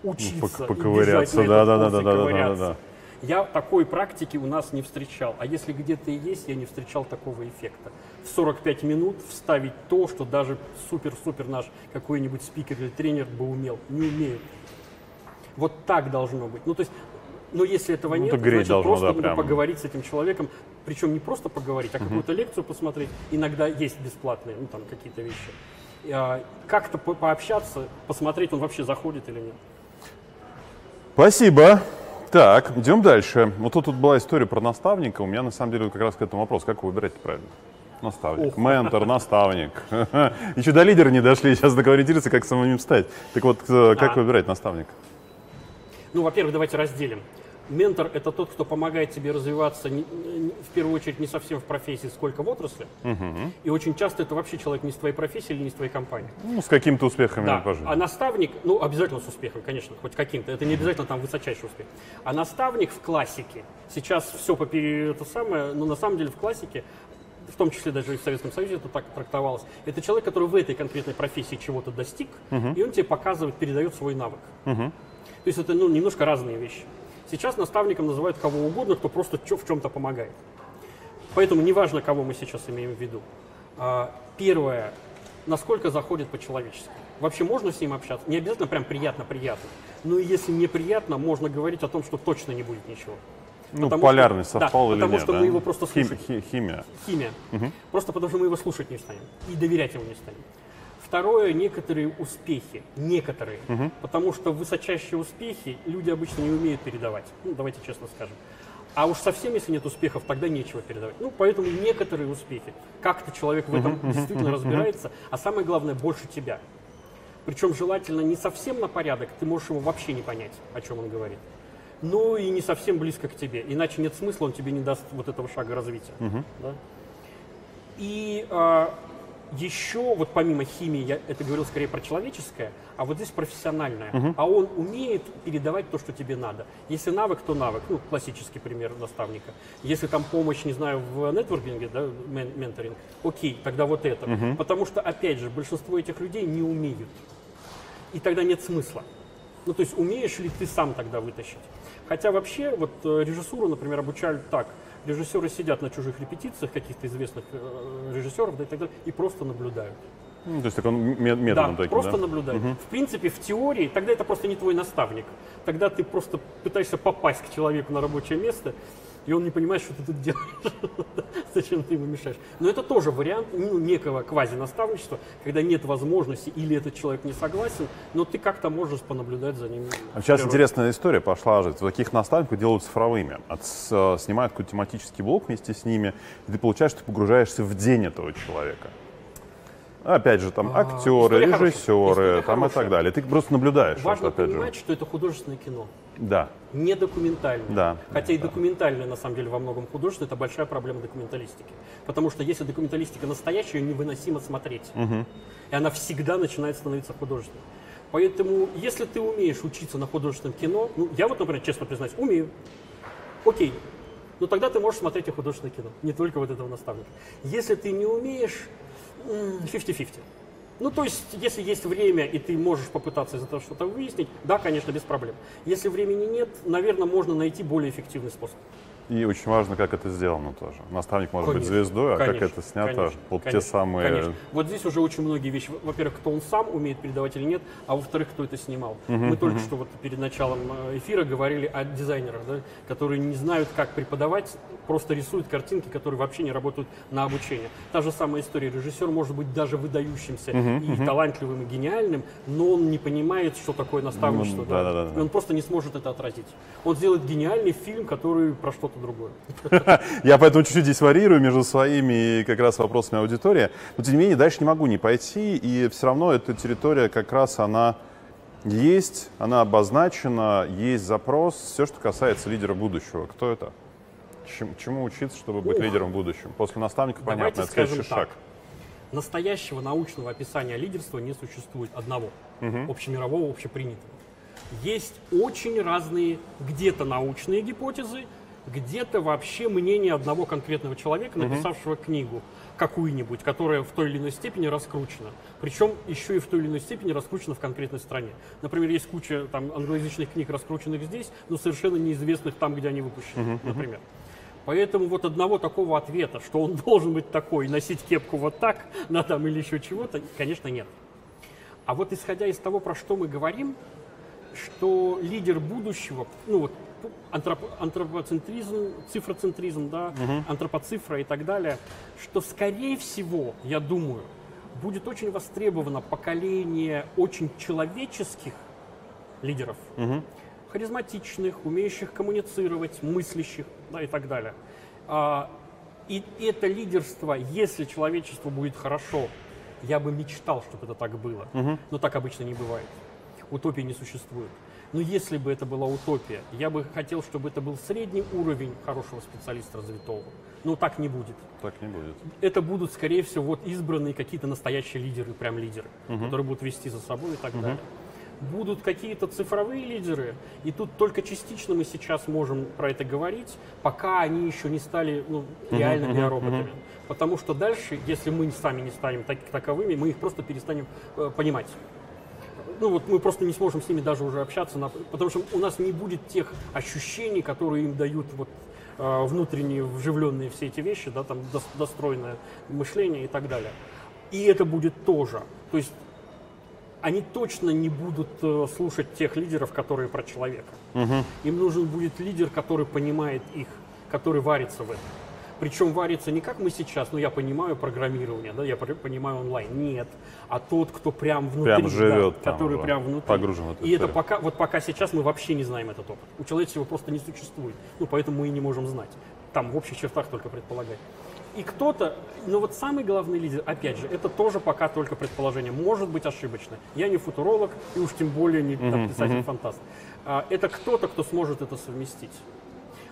учиться пок- и поковыряться, бежать на этот да-да-да-да-да-да-да-да. курс и ковыряться. Я такой практики у нас не встречал. А если где-то и есть, я не встречал такого эффекта. В 45 минут вставить то, что даже супер-супер наш какой-нибудь спикер или тренер бы умел. Не умеет. Вот так должно быть. Ну, то есть, но если этого Ну, нет, значит, должно, просто да, прям. поговорить с этим человеком. Причем не просто поговорить, а какую-то лекцию посмотреть. Иногда есть бесплатные, ну, там, какие-то вещи. А, Как-то по- пообщаться, посмотреть, он вообще заходит или нет. Спасибо. Так, идем дальше. Вот тут, тут была история про наставника. У меня на самом деле как раз к этому вопрос. Как вы выбираете правильно? Наставник, ментор, наставник. Еще до лидера не дошли, сейчас ориентируется, как самому ним стать. Так вот, э, как А. выбирать наставника? Ну, во-первых, давайте разделим. Ментор – это тот, кто помогает тебе развиваться не- не- в первую очередь не совсем в профессии, сколько в отрасли. И очень часто это вообще человек не из твоей профессии или не из твоей компании. Ну, с какими-то успехами Да. по жизни. А наставник, ну, обязательно с успехом, конечно, хоть каким-то. Это не обязательно там высочайший успех. А наставник в классике. Сейчас все по это самое, но на самом деле в классике в том числе даже и в Советском Союзе это так трактовалось. Это человек, который в этой конкретной профессии чего-то достиг, и он тебе показывает, передает свой навык. То есть это ну, немножко разные вещи. Сейчас наставником называют кого угодно, кто просто в чем-то помогает. Поэтому неважно, кого мы сейчас имеем в виду. А, Первое, насколько заходит по-человечески. Вообще можно с ним общаться? Не обязательно прям приятно-приятно. Но и если неприятно, можно говорить о том, что точно не будет ничего. ну, потому полярность что- да, совпала или потому нет, что да? мы его просто Хим- слушать. хи- химия. Химия. Просто потому что мы его слушать не станем. И доверять ему не станем. Второе, некоторые успехи. Некоторые. Потому что высочайшие успехи люди обычно не умеют передавать. Ну, давайте честно скажем. А уж совсем, если нет успехов, тогда нечего передавать. Ну, поэтому некоторые успехи. Как-то человек в этом действительно разбирается, а самое главное, больше тебя. Причем желательно не совсем на порядок, ты можешь его вообще не понять, о чем он говорит. Но и не совсем близко к тебе, иначе нет смысла, он тебе не даст вот этого шага развития. Да? И а, еще, вот помимо химии, я это говорил скорее про человеческое, а вот здесь профессиональное. А он умеет передавать то, что тебе надо. Если навык, то навык. Ну, классический пример наставника. Если там помощь, не знаю, в нетворкинге, да, мен- менторинг, окей, тогда вот это. Потому что, опять же, большинство этих людей не умеют. И тогда нет смысла. Ну, то есть умеешь ли ты сам тогда вытащить? Хотя вообще, вот э, режиссуру, например, обучали так. Режиссеры сидят на чужих репетициях каких-то известных э, режиссеров да, и так далее, и просто наблюдают. Ну, то есть так он ме- методом да, таким, просто да? наблюдают. В принципе, в теории, тогда это просто не твой наставник. Тогда ты просто пытаешься попасть к человеку на рабочее место, и он не понимает, что ты тут делаешь. Зачем ты ему мешаешь? Но это тоже вариант ну, некого квази-наставничества, когда нет возможности или этот человек не согласен, но ты как-то можешь понаблюдать за ним. А сейчас интересная история пошла же. Таких наставников делают цифровыми. От, с, снимают какой-то тематический блок вместе с ними, и ты получаешь, ты погружаешься в день этого человека. Опять же, там А, актеры, хорошая. режиссеры, там и хорошая. так далее. Ты просто наблюдаешь. Важно это, опять понимать, же. что это художественное кино. Да. не документальное. Да, Хотя и да. документальное, на самом деле, во многом художественное, это большая проблема документалистики. Потому что если документалистика настоящая, ее невыносимо смотреть. И она всегда начинает становиться художественной. Поэтому, если ты умеешь учиться на художественном кино, ну, я вот, например, честно признаюсь, умею. Окей. Но тогда ты можешь смотреть и художественное кино, не только вот этого наставника. Если ты не умеешь, м, 50-50. Ну, то есть, если есть время, и ты можешь попытаться из этого что-то выяснить, да, конечно, без проблем. Если времени нет, наверное, можно найти более эффективный способ. И очень важно, как это сделано тоже. Наставник может быть Конечно, звездой, а конечно, как это снято, конечно, вот те конечно, самые... конечно. Вот здесь уже очень многие вещи. Во- Во-первых, кто он сам умеет передавать или нет, а во-вторых, кто это снимал. Мы только что вот перед началом э, эфира говорили о дизайнерах, да, которые не знают, как преподавать, просто рисуют картинки, которые вообще не работают на обучение. Та же самая история. Режиссер может быть даже выдающимся и талантливым, и гениальным, но он не понимает, что такое наставничество. Ну, да. да-да-да. И он просто не сможет это отразить. Он сделает гениальный фильм, который про что-то другое. Я поэтому чуть-чуть здесь варьирую между своими и как раз вопросами аудитории. Но тем не менее, дальше не могу не пойти, и все равно эта территория как раз она есть, она обозначена, есть запрос, все, что касается лидера будущего. Кто это? Чем- чему учиться, чтобы быть Ух. лидером в будущем? После наставника, понятно, это следующий так. шаг. Настоящего научного описания лидерства не существует одного, общемирового, общепринятого. Есть очень разные где-то научные гипотезы, где-то вообще мнение одного конкретного человека, написавшего книгу какую-нибудь, которая в той или иной степени раскручена. Причем еще и в той или иной степени раскручена в конкретной стране. Например, есть куча там, англоязычных книг, раскрученных здесь, но совершенно неизвестных там, где они выпущены, например. Поэтому вот одного такого ответа, что он должен быть такой, носить кепку вот так, на там или еще чего-то, конечно, нет. А вот исходя из того, про что мы говорим, что лидер будущего, ну вот антроп- антропоцентризм, цифроцентризм, да, антропоцифра и так далее, что скорее всего, я думаю, будет очень востребовано поколение очень человеческих лидеров, харизматичных, умеющих коммуницировать, мыслящих да, и так далее. А, и это лидерство, если человечеству будет хорошо, я бы мечтал, чтобы это так было, но так обычно не бывает. Утопии не существует. Но если бы это была утопия, я бы хотел, чтобы это был средний уровень хорошего специалиста развитого. Но так не будет Так не будет. это будут, скорее всего, вот избранные какие-то настоящие лидеры, прям лидеры, которые будут вести за собой и так далее. Будут какие-то цифровые лидеры, и тут только частично мы сейчас можем про это говорить, пока они еще не стали ну, реально биороботами. Потому что дальше, если мы сами не станем так- таковыми, мы их просто перестанем э, понимать. Ну вот мы просто не сможем с ними даже уже общаться, на- потому что у нас не будет тех ощущений, которые им дают вот э, внутренние вживленные все эти вещи, да, там дос- достроенное мышление и так далее. И это будет тоже. То есть они точно не будут э, слушать тех лидеров, которые про человека. Им нужен будет лидер, который понимает их, который варится в этом. Причем варится не как мы сейчас, ну я понимаю программирование, да, я понимаю онлайн. Нет, а тот, кто прям внутри, Прям да, живет там который уже, прям внутри. погружен в эту И это историю. пока, вот пока сейчас мы вообще не знаем этот опыт. У человечества его просто не существует. Ну, поэтому мы и не можем знать. Там в общих чертах только предполагать. И кто-то, но вот самый главный лидер, опять же, это тоже пока только предположение, может быть ошибочно. Я не футуролог, и уж тем более не там, писатель-фантаст. А, это кто-то, кто сможет это совместить.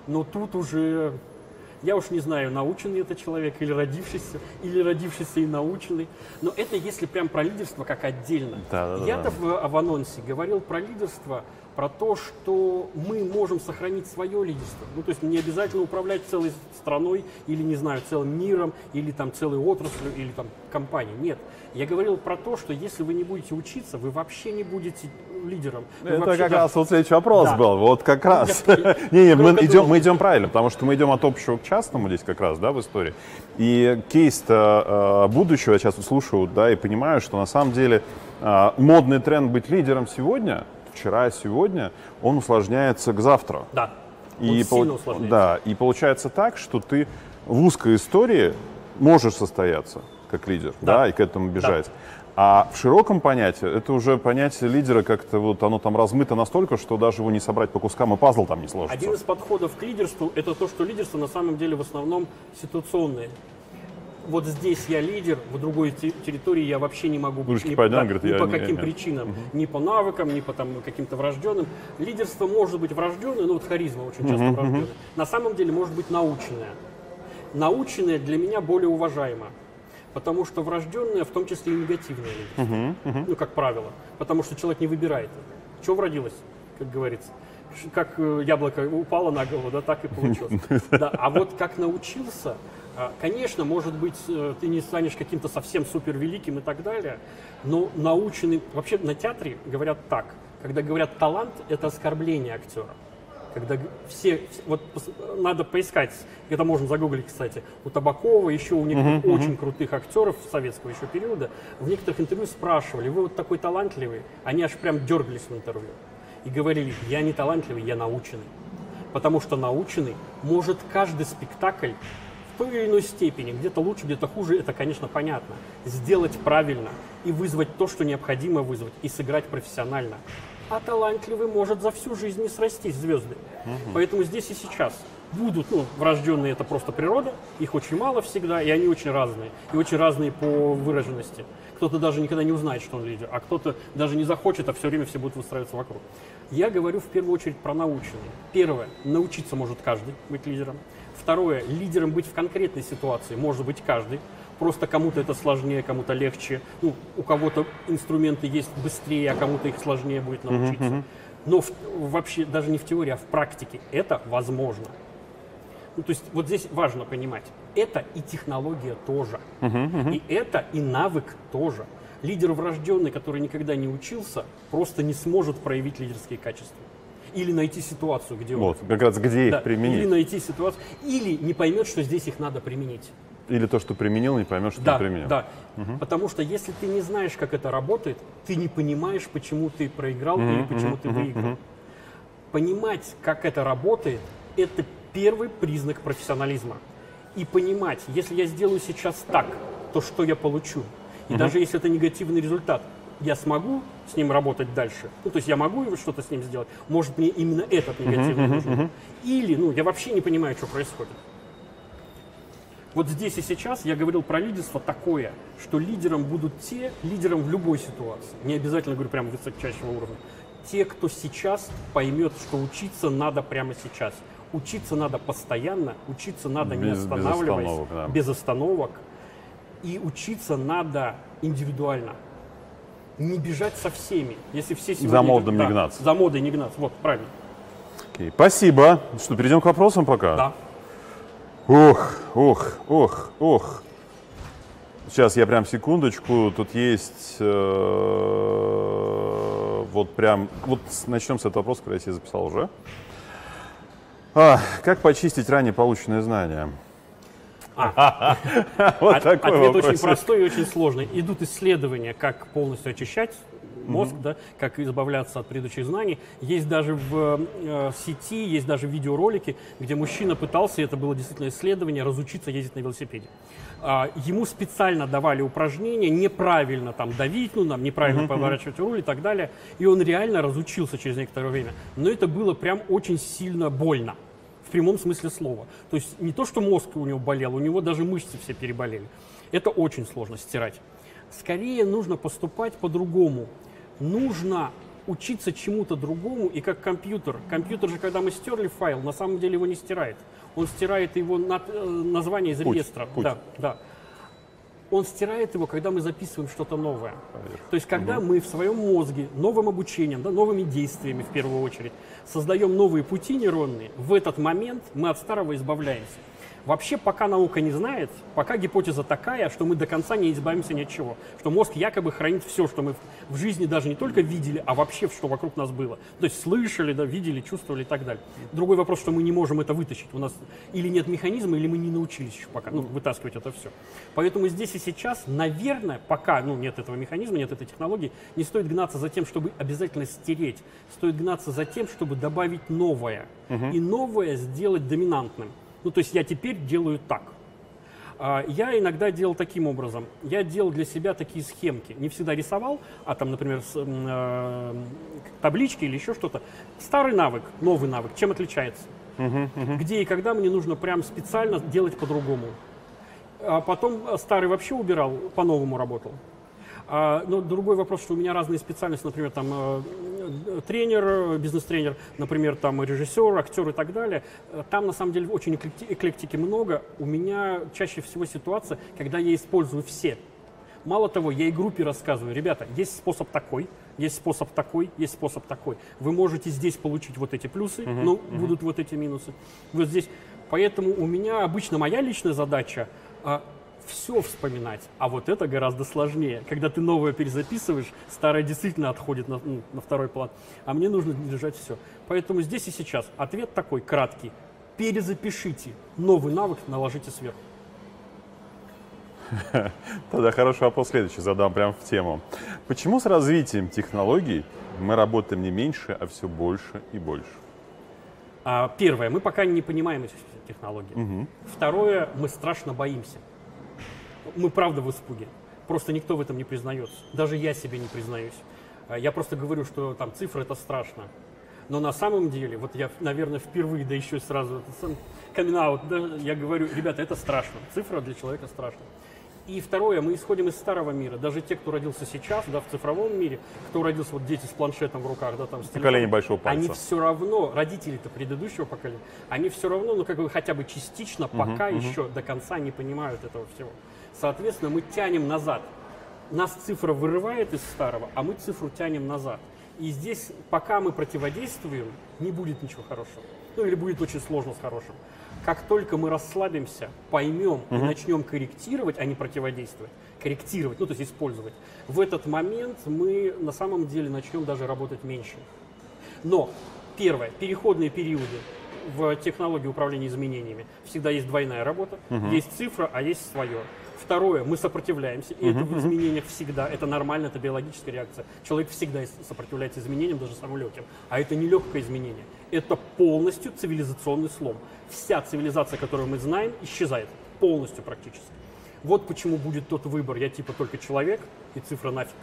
Но тут уже, я уж не знаю, наученный это человек или родившийся, или родившийся и наученный. Но это если прям про лидерство как отдельно. Да-да-да. Я-то в, в анонсе говорил про лидерство, про то, что мы можем сохранить свое лидерство. Ну, то есть не обязательно управлять целой страной или, не знаю, целым миром, или там целой отраслью, или там компанией. Нет. Я говорил про то, что если вы не будете учиться, вы вообще не будете лидером. Вы Это вообще, как да, раз вот следующий вопрос Да. был. Вот как раз. Я- Не, не, мы идем, мы идем правильно, потому что мы идем от общего к частному здесь как раз, да, в истории. И кейс-то э, будущего я сейчас слушаю, да, и понимаю, что на самом деле э, модный тренд быть лидером сегодня, вчера, сегодня, он усложняется к завтра. Да. И, сильно усложняется. да, и получается так, что ты в узкой истории можешь состояться как лидер, да, Да. и к этому бежать. А в широком понятии это уже понятие лидера как-то вот оно там размыто настолько, что даже его не собрать по кускам и пазл там не сложится. Один из подходов к лидерству – это то, что лидерство на самом деле в основном ситуационное. Вот здесь я лидер, в другой те- территории я вообще не могу Ручки ни, поднял, да, говорит, ни по не- каким нет. причинам, ни по навыкам, ни по там, каким-то врожденным. Лидерство может быть врожденное, ну вот харизма очень часто врожденная. На самом деле может быть наученное. Наученное для меня более уважаемо. Потому что врожденное, в том числе и негативное лидерство. Ну, как правило. Потому что человек не выбирает. Что вродилось, как говорится. Как э, яблоко упало на голову, да, так и получилось. Да, а вот как научился, конечно, может быть, э, ты не станешь каким-то совсем супер великим и так далее, но наученный... Вообще на театре говорят так. Когда говорят талант, это оскорбление актера. Когда все, вс- вот надо поискать, это можно загуглить, кстати, у Табакова, еще у некоторых очень крутых актеров советского еще периода, в некоторых интервью спрашивали, вы вот такой талантливый, они аж прям дергались в интервью и говорили, я не талантливый, я наученный. Потому что наученный может каждый спектакль той или иной степени, где-то лучше, где-то хуже, это, конечно, понятно, сделать правильно и вызвать то, что необходимо вызвать, и сыграть профессионально. А талантливый может за всю жизнь не срастись звезды. Поэтому здесь и сейчас будут, ну, врожденные это просто природа, их очень мало всегда, и они очень разные, и очень разные по выраженности. Кто-то даже никогда не узнает, что он лидер, а кто-то даже не захочет, а все время все будут выстраиваться вокруг. Я говорю в первую очередь про наученные. Первое, научиться может каждый быть лидером. Второе, лидером быть в конкретной ситуации может быть каждый. Просто кому-то это сложнее, кому-то легче. Ну, у кого-то инструменты есть быстрее, а кому-то их сложнее будет научиться. Но в- вообще даже не в теории, а в практике это возможно. Ну, то есть вот здесь важно понимать, это и технология тоже, и это и навык тоже. Лидер врожденный, который никогда не учился, просто не сможет проявить лидерские качества. Или найти ситуацию, где он Вот, как раз где да, их применить. Или найти ситуацию, или не поймет, что здесь их надо применить. Или то, что применил, не поймешь, что Да, не применил. да. Потому что если ты не знаешь, как это работает, ты не понимаешь, почему ты проиграл или почему ты выиграл. Понимать, как это работает, это первый признак профессионализма. И понимать, если я сделаю сейчас так, то что я получу? И даже если это негативный результат, я смогу с ним работать дальше? Ну, то есть я могу его что-то с ним сделать? Может, мне именно этот негативный нужен? Или, ну, я вообще не понимаю, что происходит. Вот здесь и сейчас я говорил про лидерство такое, что лидером будут те, лидером в любой ситуации, не обязательно говорю прямо высочайшего уровня, те, кто сейчас поймет, что учиться надо прямо сейчас. Учиться надо постоянно, учиться надо не Без- без останавливаясь, остановок, да. без остановок. И учиться надо индивидуально. Не бежать со всеми. Если все сегодня За модом идут- не да, гнаться. За модой не гнаться. Вот, правильно. Окей, Спасибо. Что, перейдем к вопросам пока? Да. Ох, ох, ох, ох. Сейчас я прям секундочку. Тут есть э, вот прям. Вот начнем с этого вопроса, который я себе записал уже. А, как почистить ранее полученные знания? Вот От- такой Ответ очень вопрос. простой и очень сложный. Идут исследования, как полностью очищать мозг, да, как избавляться от предыдущих знаний. Есть даже в э, сети, есть даже видеоролики, где мужчина пытался, и это было действительно исследование, разучиться ездить на велосипеде. А, ему специально давали упражнения, неправильно там давить, ну, там, неправильно поворачивать руль и так далее. И он реально разучился через некоторое время. Но это было прям очень сильно больно. В прямом смысле слова. То есть не то, что мозг у него болел, у него даже мышцы все переболели. Это очень сложно стирать. Скорее нужно поступать по-другому. Нужно учиться чему-то другому, и как компьютер. Компьютер же, когда мы стерли файл, на самом деле его не стирает. Он стирает его на- э, название из Путь, реестра. путь. Да, да. Он стирает его, когда мы записываем что-то новое. То есть, когда мы в своем мозге новым обучением, да, новыми действиями в первую очередь, создаем новые пути нейронные, в этот момент мы от старого избавляемся. Вообще, пока наука не знает, пока гипотеза такая, что мы до конца не избавимся ни от чего, что мозг якобы хранит все, что мы в жизни даже не только видели, а вообще, что вокруг нас было. То есть слышали, да, видели, чувствовали и так далее. Другой вопрос, что мы не можем это вытащить. У нас или нет механизма, или мы не научились еще пока ну, вытаскивать это все. Поэтому здесь и сейчас, наверное, пока ну, нет этого механизма, нет этой технологии, не стоит гнаться за тем, чтобы обязательно стереть. Стоит гнаться за тем, чтобы добавить новое. Угу. И новое сделать доминантным. Ну, то есть я теперь делаю так. А, я иногда делал таким образом. Я делал для себя такие схемки. Не всегда рисовал, а там, например, с, э, таблички или еще что-то. Старый навык, новый навык. Чем отличается? Uh-huh, uh-huh. Где и когда мне нужно прям специально делать по-другому. А потом старый вообще убирал, по-новому работал. А, но другой вопрос, что у меня разные специальности, например, там э, тренер, бизнес-тренер, например, там режиссер, актер и так далее. Там на самом деле очень эклектики много. У меня чаще всего ситуация, когда я использую все. Мало того, я и группе рассказываю, ребята, есть способ такой, есть способ такой, есть способ такой. Вы можете здесь получить вот эти плюсы, uh-huh, но uh-huh. будут вот эти минусы. Вот здесь. Поэтому у меня обычно моя личная задача а, все вспоминать, а вот это гораздо сложнее. Когда ты новое перезаписываешь, старое действительно отходит на, ну, на второй план, а мне нужно держать все. Поэтому здесь и сейчас ответ такой краткий. Перезапишите новый навык, наложите сверху. Тогда хороший вопрос следующий задам прямо в тему. Почему с развитием технологий мы работаем не меньше, а все больше и больше? А, первое, мы пока не понимаем эти технологии. Угу. Второе, мы страшно боимся мы правда в испуге. Просто никто в этом не признается. Даже я себе не признаюсь. А, я просто говорю, что там цифры это страшно. Но на самом деле, вот я, наверное, впервые, да еще сразу, камин да, я говорю, ребята, это страшно. Цифра для человека страшна. И второе, мы исходим из старого мира. Даже те, кто родился сейчас, да, в цифровом мире, кто родился, вот дети с планшетом в руках, да, там, с Поколение большого пальца. Они все равно, родители-то предыдущего поколения, они все равно, ну, как бы хотя бы частично, пока угу, еще угу. до конца не понимают этого всего. Соответственно, мы тянем назад. Нас цифра вырывает из старого, а мы цифру тянем назад. И здесь, пока мы противодействуем, не будет ничего хорошего. Ну или будет очень сложно с хорошим. Как только мы расслабимся, поймем угу. и начнем корректировать, а не противодействовать, корректировать, ну то есть использовать, в этот момент мы на самом деле начнем даже работать меньше. Но первое, переходные периоды в технологии управления изменениями всегда есть двойная работа, угу. есть цифра, а есть свое. Второе, мы сопротивляемся, и это в изменениях всегда, это нормально, это биологическая реакция. Человек всегда сопротивляется изменениям, даже самым легким. А это не легкое изменение, это полностью цивилизационный слом. Вся цивилизация, которую мы знаем, исчезает полностью практически. Вот почему будет тот выбор, я типа только человек и цифра нафиг.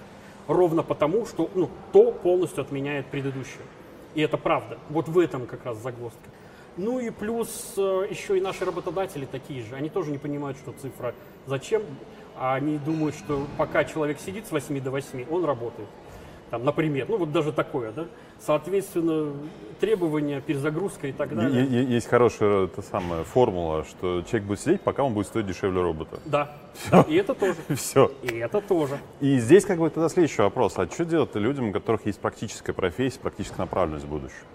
Ровно потому, что ну, то полностью отменяет предыдущее. И это правда. Вот в этом как раз загвоздка. Ну и плюс э, еще и наши работодатели такие же. Они тоже не понимают, что цифра зачем. Они думают, что пока человек сидит с 8 до 8, он работает. Там, например, ну вот даже такое, да. Соответственно, требования, перезагрузка и так далее. Есть хорошая та самая формула, что человек будет сидеть, пока он будет стоить дешевле робота. Да, да и это тоже. Все. И это тоже. И здесь как бы тогда следующий вопрос. А что делать людям, у которых есть практическая профессия, практическая направленность в будущем?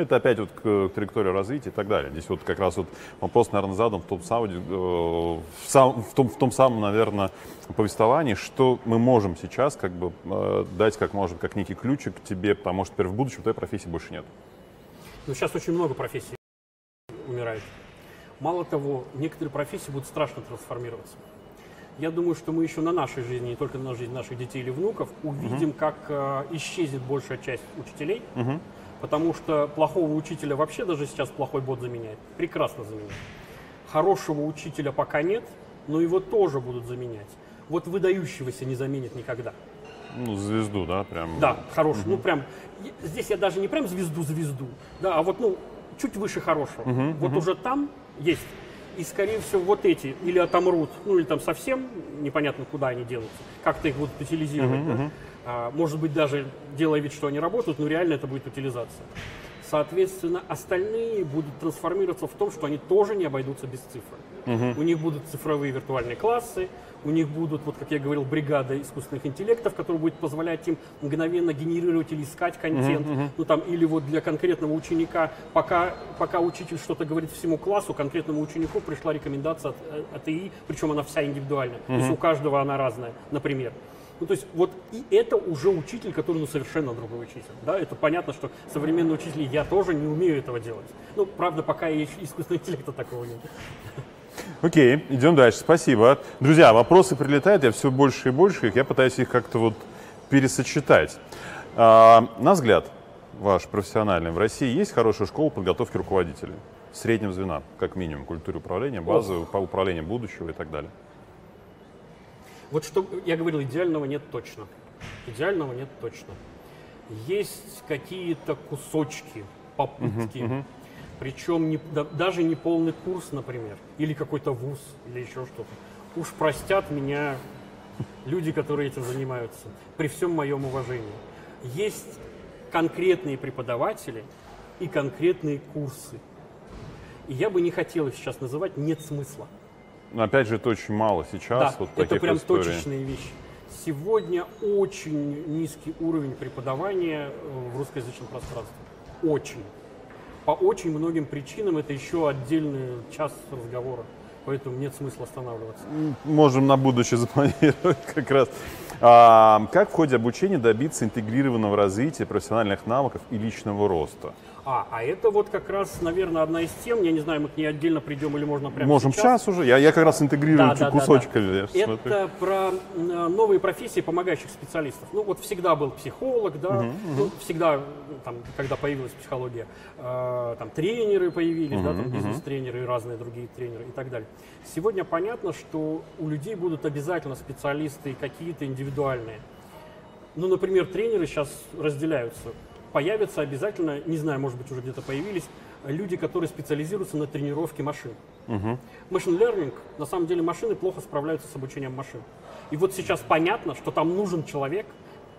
Это опять вот к, траектории развития и так далее. Здесь вот как раз вот вопрос, наверное, задан в том, сауди, э, в, сам, в, том, в том самом, наверное, повествовании, что мы можем сейчас как бы э, дать как может, как некий ключик тебе, потому что теперь в будущем твоей профессии больше нет. Ну, сейчас очень много профессий умирает. Мало того, некоторые профессии будут страшно трансформироваться. Я думаю, что мы еще на нашей жизни, не только на жизни наших детей или внуков, увидим, uh-huh. как э, исчезнет большая часть учителей. Uh-huh Потому что плохого учителя вообще даже сейчас плохой бот заменяет. Прекрасно заменяет. Хорошего учителя пока нет, но его тоже будут заменять. Вот выдающегося не заменит никогда. Ну, звезду, да, прям. Да, хороший. Угу. Ну, прям. Здесь я даже не прям звезду-звезду, да, а вот, ну, чуть выше хорошего. Угу, вот угу. уже там есть. И, скорее всего, вот эти или отомрут, ну, или там совсем непонятно, куда они денутся. Как-то их будут утилизировать, угу, да? угу. А, может быть, даже делая вид, что они работают, но реально это будет утилизация. Соответственно, остальные будут трансформироваться в том, что они тоже не обойдутся без цифры. У них будут цифровые виртуальные классы, у них будут, вот как я говорил, бригада искусственных интеллектов, которые будет позволять им мгновенно генерировать или искать контент. Ну там, или вот для конкретного ученика, пока, пока учитель что-то говорит всему классу, конкретному ученику пришла рекомендация от, э, от ИИ, причем она вся индивидуальная. То есть у каждого она разная, например. Ну, то есть вот и это уже учитель, который ну, совершенно другой учитель. Да? Это понятно, что современные учитель, я тоже не умею этого делать. Ну, правда, пока и искусственного интеллекта такого нет. Окей, идем дальше. Спасибо. Друзья, вопросы прилетают, я все больше и больше их, я пытаюсь их как-то вот пересочетать. А, на взгляд ваш профессиональный, в России есть хорошая школа подготовки руководителей? Среднего звена, как минимум, культуре управления, базы, по управлению будущего и так далее. Вот что я говорил, идеального нет точно. Идеального нет точно. Есть какие-то кусочки, попытки, uh-huh, uh-huh. причем не, да, даже не полный курс, например, или какой-то вуз, или еще что-то. Уж простят меня люди, которые этим занимаются, при всем моем уважении. Есть конкретные преподаватели и конкретные курсы. И я бы не хотел их сейчас называть, нет смысла. Но опять же, это очень мало сейчас. Да, вот это прям историй. точечные вещи. Сегодня очень низкий уровень преподавания э, в русскоязычном пространстве. Очень. По очень многим причинам это еще отдельный час разговора. Поэтому нет смысла останавливаться. Можем на будущее запланировать как раз. А, как в ходе обучения добиться интегрированного развития профессиональных навыков и личного роста? А, а это вот как раз, наверное, одна из тем, я не знаю, мы к ней отдельно придем или можно прямо Можем сейчас. сейчас уже, я, я как раз интегрирую да, да, кусочками. Да, да. Это смотрю. про новые профессии помогающих специалистов. Ну вот всегда был психолог, да, угу, ну, угу. всегда, там, когда появилась психология, э, там тренеры появились, угу, да, там бизнес-тренеры и разные другие тренеры и так далее. Сегодня понятно, что у людей будут обязательно специалисты какие-то индивидуальные. Ну, например, тренеры сейчас разделяются появятся обязательно, не знаю, может быть, уже где-то появились, люди, которые специализируются на тренировке машин. Угу. Machine learning, на самом деле, машины плохо справляются с обучением машин. И вот сейчас понятно, что там нужен человек,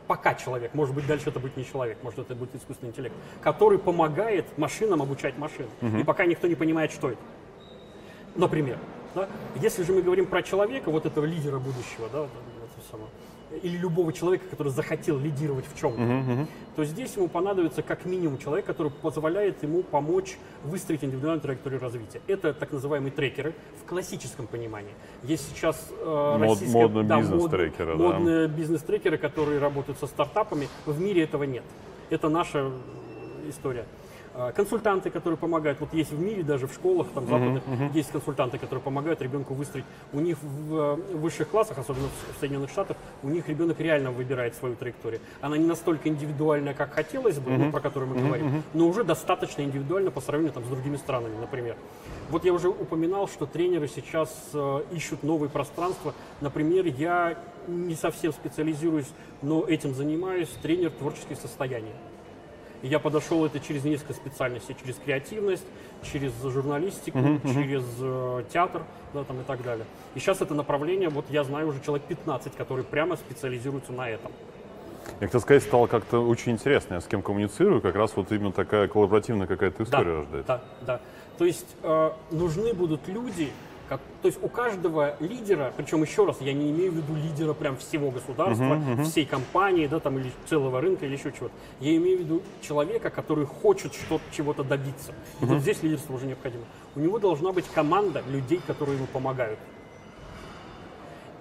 пока человек, может быть, дальше это будет не человек, может, это будет искусственный интеллект, который помогает машинам обучать машин. Угу. И пока никто не понимает, что это. Например, да? если же мы говорим про человека, вот этого лидера будущего, да, или любого человека, который захотел лидировать в чем-то, uh-huh, uh-huh. то здесь ему понадобится как минимум человек, который позволяет ему помочь выстроить индивидуальную траекторию развития. Это так называемые трекеры в классическом понимании. Есть сейчас э, Мод, российские модные да, бизнес-трекеры, мод, да. модные бизнес-трекеры, которые работают со стартапами. В мире этого нет. Это наша история. А, консультанты, которые помогают, вот есть в мире, даже в школах там западных, uh-huh, uh-huh. есть консультанты, которые помогают ребенку выстроить. У них в, э, в высших классах, особенно в Соединенных Штатах, у них ребенок реально выбирает свою траекторию. Она не настолько индивидуальная, как хотелось бы, uh-huh. ну, про которую мы uh-huh, говорим, uh-huh. но уже достаточно индивидуально по сравнению там, с другими странами, например. Вот я уже упоминал, что тренеры сейчас э, ищут новые пространства. Например, я не совсем специализируюсь, но этим занимаюсь, тренер творческих состояний. Я подошел это через несколько специальностей, через креативность, через журналистику, uh-huh, uh-huh. через э, театр, да, там и так далее. И сейчас это направление, вот я знаю уже человек 15, которые прямо специализируются на этом. Я хотел сказать, стало как-то очень интересно. Я с кем коммуницирую, как раз вот именно такая коллаборативная какая-то история да, рождается. Да, да. То есть э, нужны будут люди, как, то есть у каждого лидера, причем еще раз, я не имею в виду лидера прям всего государства, uh-huh, uh-huh. всей компании, да, там, или целого рынка, или еще чего-то. Я имею в виду человека, который хочет что-то, чего-то добиться. И uh-huh. вот здесь лидерство уже необходимо. У него должна быть команда людей, которые ему помогают.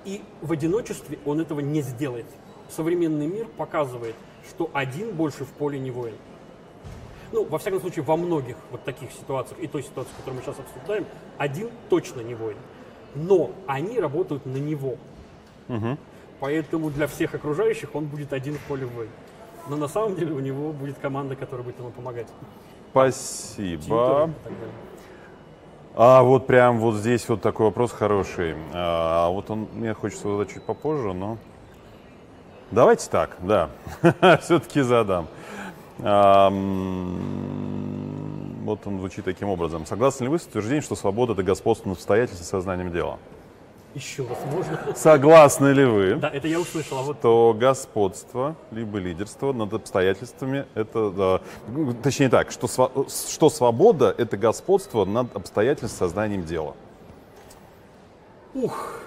И в одиночестве он этого не сделает. Современный мир показывает, что один больше в поле не воин ну, во всяком случае, во многих вот таких ситуациях, и той ситуации, которую мы сейчас обсуждаем, один точно не воин. Но они работают на него. Угу. Поэтому для всех окружающих он будет один в поле воин. Но на самом деле у него будет команда, которая будет ему помогать. Спасибо. А вот прям вот здесь вот такой вопрос хороший. А, вот он, мне хочется задать чуть попозже, но... Давайте так, да. Все-таки задам. Вот он звучит таким образом. Согласны ли вы с утверждением, что свобода – это господство над обстоятельством и сознанием дела? Еще раз, можно? Согласны ли вы, Да, это я услышал, а вот что господство либо лидерство над обстоятельствами это, да, ну, точнее так, что, что свобода это господство над обстоятельством сознанием дела? Ух,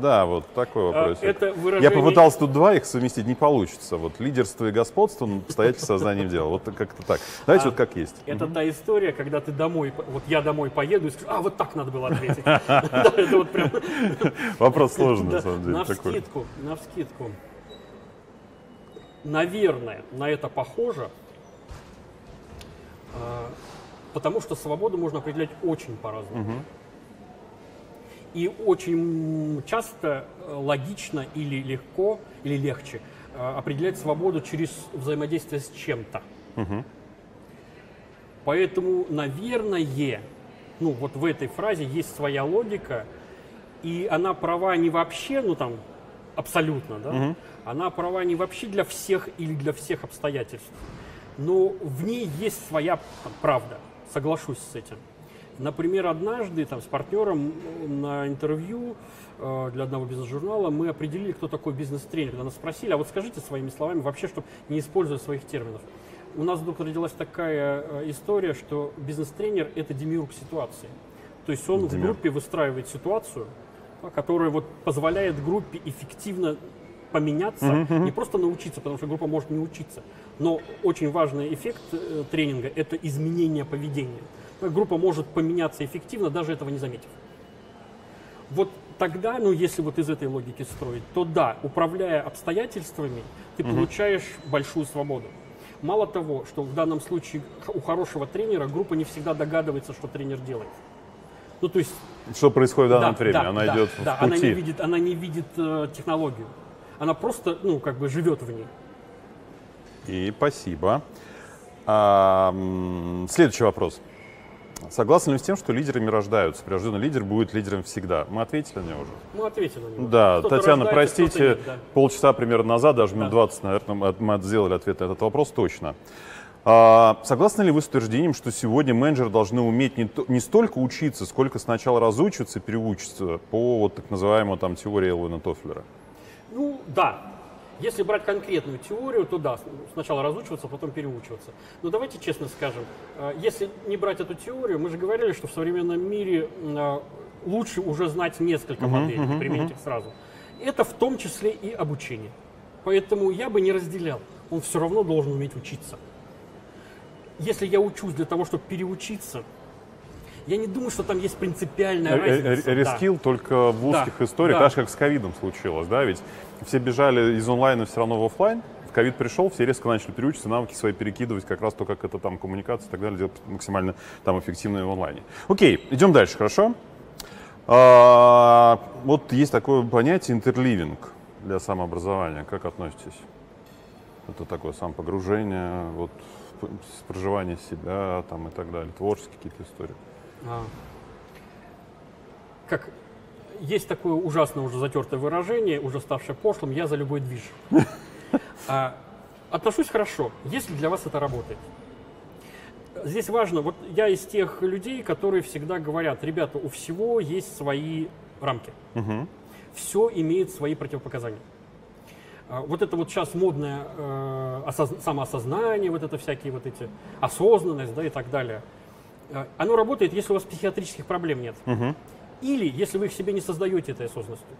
Да, вот такой вопрос. А, это Я выражение- попытался тут два их совместить, не получится. Вот лидерство и господство над обстоятельством сознанием дела. Вот как-то так. Давайте А, вот как есть. это та история, когда ты домой, вот я домой поеду и скажу, а вот так надо было ответить. Да, это вот прям Вопрос сложный, на самом деле. на вскидку, на вскидку. Наверное, на это похоже, а, потому что свободу можно определять очень по-разному. И очень часто э, логично или легко, или легче э, определять свободу через взаимодействие с чем-то. Поэтому, наверное, ну вот в этой фразе есть своя логика, и она права не вообще, ну там, абсолютно, да? Она права не вообще для всех или для всех обстоятельств. Но в ней есть своя там, правда, соглашусь с этим. Например, однажды там, с партнером на интервью э, для одного бизнес-журнала мы определили, кто такой бизнес-тренер. Когда нас спросили, а вот скажите своими словами вообще, чтобы не использовать своих терминов. У нас вдруг родилась такая э, история, что бизнес-тренер – это демиург ситуации. То есть он в Демиург. группе выстраивает ситуацию, которая вот позволяет группе эффективно поменяться, не просто научиться, потому что группа может не учиться, но очень важный эффект э, тренинга – это изменение поведения. Группа может поменяться эффективно, даже этого не заметив. Вот тогда, ну если вот из этой логики строить, то да, управляя обстоятельствами, ты получаешь большую свободу. Мало того, что в данном случае у хорошего тренера группа не всегда догадывается, что тренер делает. Ну, то есть Что происходит в данном да, времени? да, Она да, идет да, в она не пути. видит, она не видит э, технологию. Она просто, ну, как бы живет в ней. И спасибо. А, следующий вопрос. Согласны ли с тем, что лидерами рождаются? Прирожденный лидер будет лидером всегда. Мы ответили на него уже. Мы ответили на него. Да, Татьяна, простите, нет, да. полчаса примерно назад, даже минут 20, наверное, мы сделали ответ на этот вопрос точно. А, согласны ли вы с утверждением, что сегодня менеджеры должны уметь не, то- не столько учиться, сколько сначала разучиваться и переучиться по вот так называемой там теории Элвина Тофлера? Ну, да. Если брать конкретную теорию, то да, сначала разучиваться, потом переучиваться. Но давайте честно скажем, э, если не брать эту теорию, мы же говорили, что в современном мире э, лучше уже знать несколько моделей, не применить их сразу. Это в том числе и обучение. Поэтому я бы не разделял. Он все равно должен уметь учиться. Если я учусь для того, чтобы переучиться, я не думаю, что там есть принципиальная разница. Да. Рескил только в узких Да, историях, да. так же, как с ковидом случилось, да, ведь все бежали из онлайна все равно в офлайн, в ковид пришел, все резко начали переучиться, навыки свои перекидывать, как раз то, как это там коммуникация и так далее, делать максимально там эффективно в онлайне. Окей, идем дальше, хорошо? А, вот есть такое понятие интерливинг для самообразования. Как относитесь? Это такое самопогружение, вот проживание себя там и так далее, творческие какие-то истории. А. Как есть такое ужасное уже затертое выражение, уже ставшее пошлым, я за любой движ. А, отношусь хорошо, если для вас это работает. Здесь важно, вот я из тех людей, которые всегда говорят, ребята, у всего есть свои рамки. Все имеет свои противопоказания. А, Вот это вот сейчас модное э, осоз- самоосознание, вот это всякие вот эти осознанность, да, и так далее. Э, Оно работает, если у вас психиатрических проблем нет. Или если вы их себе не создаете этой осознанностью.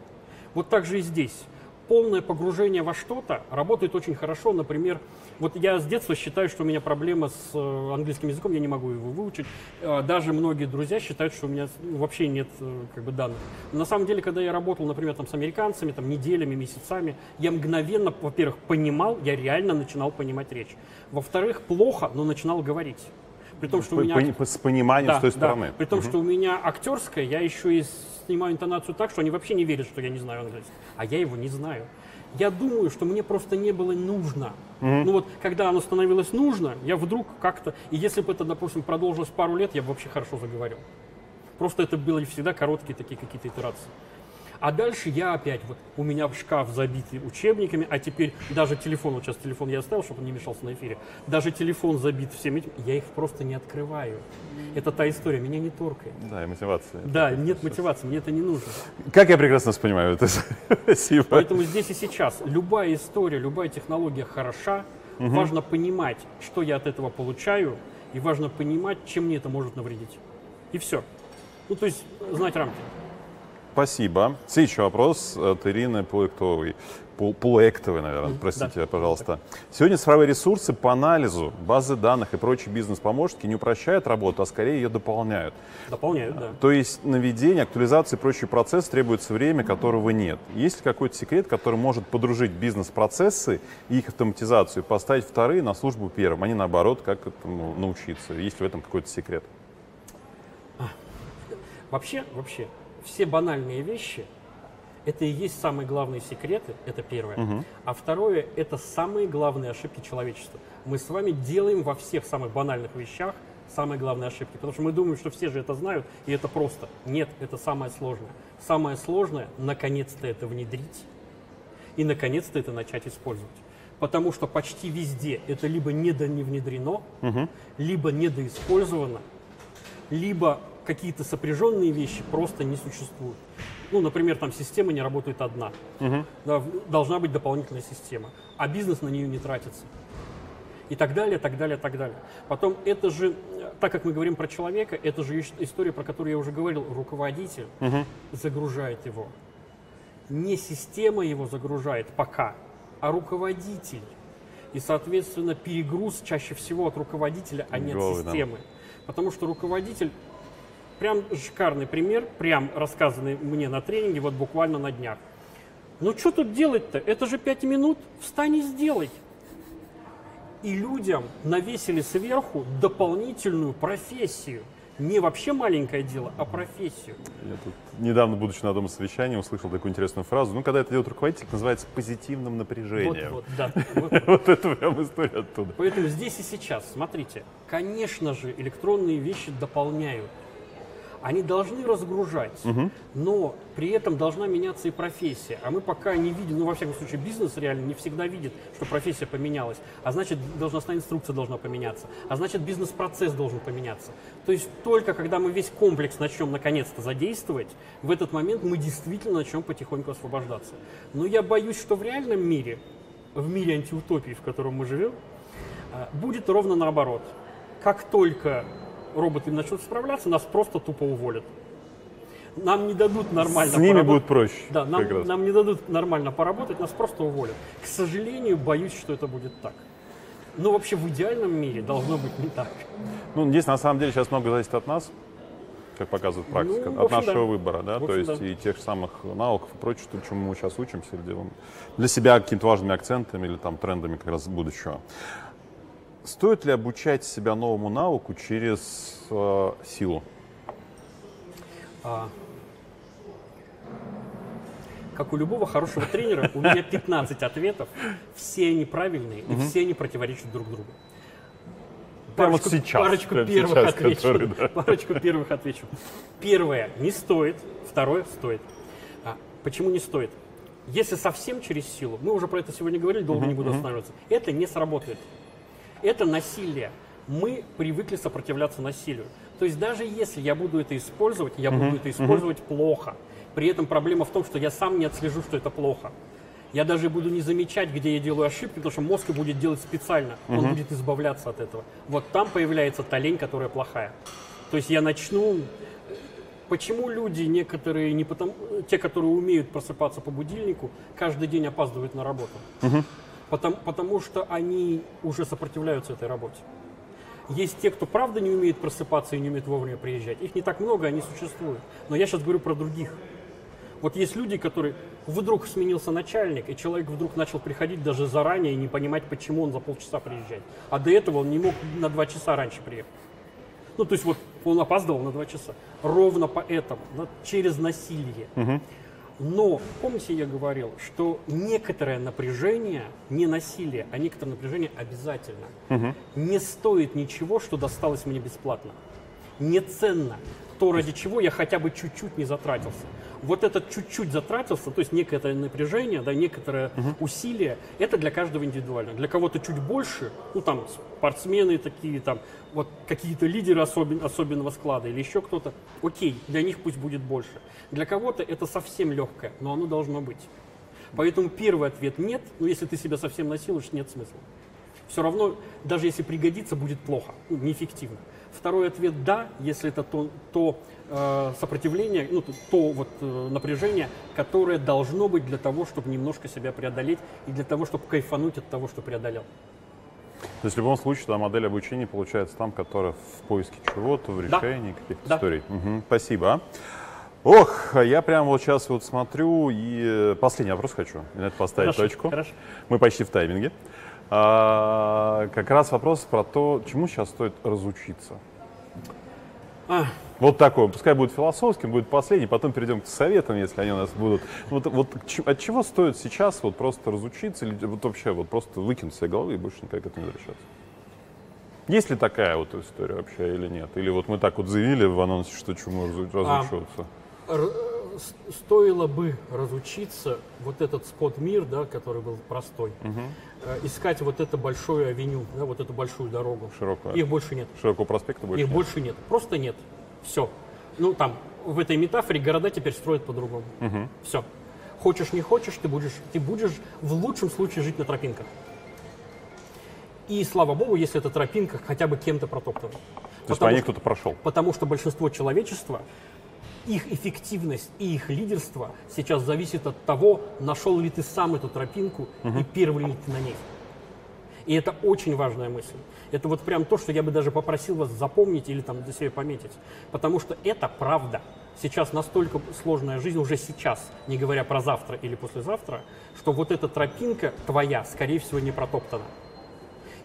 Вот так же и здесь. Полное погружение во что-то работает очень хорошо. Например, вот я с детства считаю, что у меня проблема с э, английским языком, я не могу его выучить. Э, Даже многие друзья считают, что у меня ну, вообще нет э, как бы, данных. Но на самом деле, когда я работал, например, там, с американцами, там, неделями, месяцами, я мгновенно, во-первых, понимал, я реально начинал понимать речь. Во-вторых, плохо, но начинал говорить. При том, что у меня... С пониманием с той стороны. При том, что у меня актерская, я еще и снимаю интонацию так, что они вообще не верят, что я не знаю английский. А я его не знаю. Я думаю, что мне просто не было нужно. Ну вот, когда оно становилось нужно, я вдруг как-то... И если бы это, допустим, продолжилось пару лет, я бы вообще хорошо заговорил. Просто это были всегда короткие такие какие-то итерации. А дальше я опять, вот у меня в шкаф забитый учебниками, а теперь даже телефон, вот сейчас телефон я оставил, чтобы он не мешался на эфире, даже телефон забит всем этим, я их просто не открываю. Это та история, меня не торкает. Да, и мотивация. Да, нет мотивации, мне это не нужно. Как я прекрасно понимаю это. Спасибо. Поэтому здесь и сейчас любая история, любая технология хороша. Важно понимать, что я от этого получаю, и важно понимать, чем мне это может навредить. И все. Ну, то есть знать рамки. Спасибо. Следующий вопрос от Ирины Полуэктовой. Пол- Полуэктовой, наверное, простите, да. пожалуйста. Сегодня цифровые ресурсы по анализу, базы данных и прочие бизнес-помощники не упрощают работу, а скорее ее дополняют. Дополняют, да. То есть наведение, актуализация и прочий процесс требуется время, которого нет. Есть ли какой-то секрет, который может подружить бизнес-процессы и их автоматизацию, поставить вторые на службу первым, а не наоборот, как этому научиться? Есть ли в этом какой-то секрет? Вообще, вообще, все банальные вещи, это и есть самые главные секреты, это первое. А второе, это самые главные ошибки человечества. Мы с вами делаем во всех самых банальных вещах самые главные ошибки. Потому что мы думаем, что все же это знают, и это просто. Нет, это самое сложное. Самое сложное, наконец-то это внедрить, и наконец-то это начать использовать. Потому что почти везде это либо не внедрено, либо недоиспользовано, либо какие-то сопряженные вещи просто не существуют. Ну, например, там система не работает одна. Да, в- должна быть дополнительная система, а бизнес на нее не тратится. И так далее, так далее, так далее. Потом это же, так как мы говорим про человека, это же ис- история, про которую я уже говорил, руководитель загружает его. Не система его загружает пока, а руководитель. И, соответственно, перегруз чаще всего от руководителя, а не от да. системы. Потому что руководитель, прям шикарный пример, прям рассказанный мне на тренинге, вот буквально на днях. Ну что тут делать-то? Это же пять минут. Встань и сделай. И людям навесили сверху дополнительную профессию. Не вообще маленькое дело, а профессию. Я тут недавно, будучи на одном совещании, услышал такую интересную фразу. Ну, когда это делает руководитель, это называется позитивным напряжением. вот, да. Вот. Вот это прям история оттуда. Поэтому здесь и сейчас, смотрите, конечно же, электронные вещи дополняют. Они должны разгружать, но при этом должна меняться и профессия. А мы пока не видим, ну, во всяком случае, бизнес реально не всегда видит, что профессия поменялась. А значит, должностная инструкция должна поменяться. А значит, бизнес-процесс должен поменяться. То есть только когда мы весь комплекс начнем наконец-то задействовать, в этот момент мы действительно начнем потихоньку освобождаться. Но я боюсь, что в реальном мире, в мире антиутопии, в котором мы живем, а, будет ровно наоборот. Как только роботы начнут справляться, нас просто тупо уволят. Нам не дадут нормально С ними поработать. будет проще. Да, нам, нам не дадут нормально поработать, нас просто уволят. К сожалению, боюсь, что это будет так. Но вообще в идеальном мире должно быть не так. Ну, здесь на самом деле сейчас много зависит от нас, как показывает практика, Ну, от нашего да. выбора, да, то есть да. и тех самых навыков и прочего, то, чему мы сейчас учимся или делаем для себя какими-то важными акцентами или там трендами как раз будущего. Стоит ли обучать себя новому навыку через э, силу? А, как у любого хорошего тренера, у меня 15 ответов, все они правильные и все они противоречат друг другу. Прямо сейчас, Парочку первых сейчас, отвечу. да. Парочку первых отвечу. Первое не стоит, второе стоит. А, почему не стоит? Если совсем через силу, мы уже про это сегодня говорили, долго не буду останавливаться, это не сработает. Это насилие. Мы привыкли сопротивляться насилию. То есть даже если я буду это использовать, я буду это использовать плохо. При этом проблема в том, что я сам не отслежу, что это плохо. Я даже буду не замечать, где я делаю ошибки, потому что мозг будет делать специально. Он будет избавляться от этого. Вот там появляется та лень, которая плохая. То есть я начну Почему люди некоторые, не потому, те, которые умеют просыпаться по будильнику, каждый день опаздывают на работу? Потому, потому что они уже сопротивляются этой работе. Есть те, кто правда не умеет просыпаться и не умеет вовремя приезжать. Их не так много, они существуют. Но я сейчас говорю про других. Вот есть люди, которые вдруг сменился начальник, и человек вдруг начал приходить даже заранее и не понимать, почему он за полчаса приезжает. А до этого он не мог на два часа раньше приехать. Ну, то есть вот он опаздывал на два часа. Ровно поэтому, да, через насилие. Но, помните, я говорил, что некоторое напряжение, не насилие, а некоторое напряжение обязательно. Не стоит ничего, что досталось мне бесплатно. не ценно то, ради чего я хотя бы чуть-чуть не затратился. Вот этот чуть-чуть затратился, то есть некое напряжение, да, некоторое угу. усилие, это для каждого индивидуально. Для кого-то чуть больше, ну там спортсмены такие, там вот какие-то лидеры особен, особенного склада или еще кто-то, окей, для них пусть будет больше. Для кого-то это совсем легкое, но оно должно быть. Поэтому первый ответ нет, но если ты себя совсем насилуешь, нет смысла. Все равно, даже если пригодится, будет плохо, ну, неэффективно. Второй ответ да, если это то, то э, сопротивление, ну, то, то вот э, напряжение, которое должно быть для того, чтобы немножко себя преодолеть и для того, чтобы кайфануть от того, что преодолел. То есть в любом случае та модель обучения получается там, которая в поиске чего-то, в решении да. каких-то да. историй. Угу, спасибо. Ох, я прямо вот сейчас вот смотрю и э, последний вопрос хочу на это поставить хорошо, точку. Хорошо. Мы почти в тайминге. А, как раз вопрос про то, чему сейчас стоит разучиться. А. Вот такой, пускай будет философским, будет последний, потом перейдем к советам, если они у нас будут. Вот, вот от чего стоит сейчас вот просто разучиться или вот вообще вот просто выкинуть себе головы и больше никак к этому не возвращаться? Есть ли такая вот история вообще или нет? Или вот мы так вот заявили в анонсе, что чему разучиваться? А, стоило бы разучиться вот этот спот мир, да, который был простой, угу. Искать вот это большое авеню, да, вот эту большую дорогу. Широкую. Их больше нет. Широкого проспекта больше Их нет. больше нет. Просто нет. Все. Ну, там, в этой метафоре города теперь строят по-другому. Угу. Все. Хочешь, не хочешь, ты будешь, ты будешь в лучшем случае жить на тропинках. И слава богу, если эта тропинка хотя бы кем-то протоптана. То есть по ней кто-то прошел. Потому что большинство человечества, их эффективность и их лидерство сейчас зависит от того, нашел ли ты сам эту тропинку угу. и первый ли ты на ней. И это очень важная мысль. Это вот прям то, что я бы даже попросил вас запомнить или там для себя пометить. Потому что это правда. Сейчас настолько сложная жизнь уже сейчас, не говоря про завтра или послезавтра, что вот эта тропинка твоя, скорее всего, не протоптана.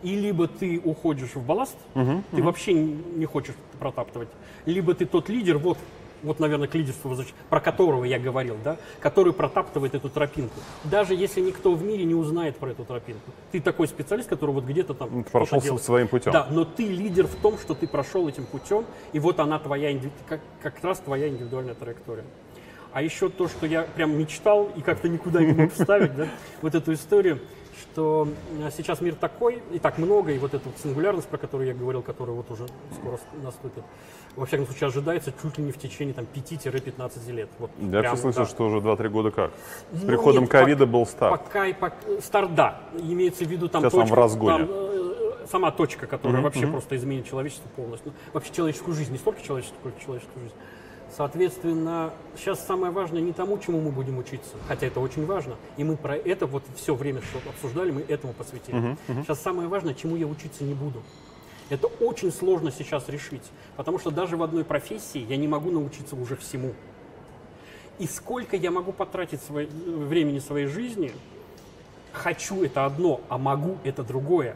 И либо ты уходишь в балласт, угу, ты угу. вообще не хочешь протаптывать, либо ты тот лидер, вот вот, наверное, к лидерству, про которого я говорил, да, который протаптывает эту тропинку. Даже если никто в мире не узнает про эту тропинку. Ты такой специалист, который вот где-то там ну, Прошел делает. своим путем. Да, но ты лидер в том, что ты прошел этим путем, и вот она твоя, как, как раз твоя индивидуальная траектория. А еще то, что я прям мечтал и как-то никуда не мог вставить, да, вот эту историю – что э, сейчас мир такой, и так много, и вот эта вот сингулярность, про которую я говорил, которая вот уже скоро наступит, во всяком случае ожидается чуть ли не в течение там 5-15 лет. Вот, я прям, слышал, да. что уже 2-3 года как. С ну, приходом ковида был старт. Пока, пока, старт, да. Имеется в виду там сейчас точка, в разгоне. Там, э, сама точка, которая mm-hmm. вообще mm-hmm. просто изменит человечество полностью. Ну, вообще человеческую жизнь, не столько человеческую, сколько человеческую жизнь. Соответственно, сейчас самое важное не тому, чему мы будем учиться, хотя это очень важно. И мы про это вот все время, что обсуждали, мы этому посвятили. Uh-huh, uh-huh. Сейчас самое важное, чему я учиться не буду. Это очень сложно сейчас решить, потому что даже в одной профессии я не могу научиться уже всему. И сколько я могу потратить свое, времени своей жизни, хочу это одно, а могу это другое.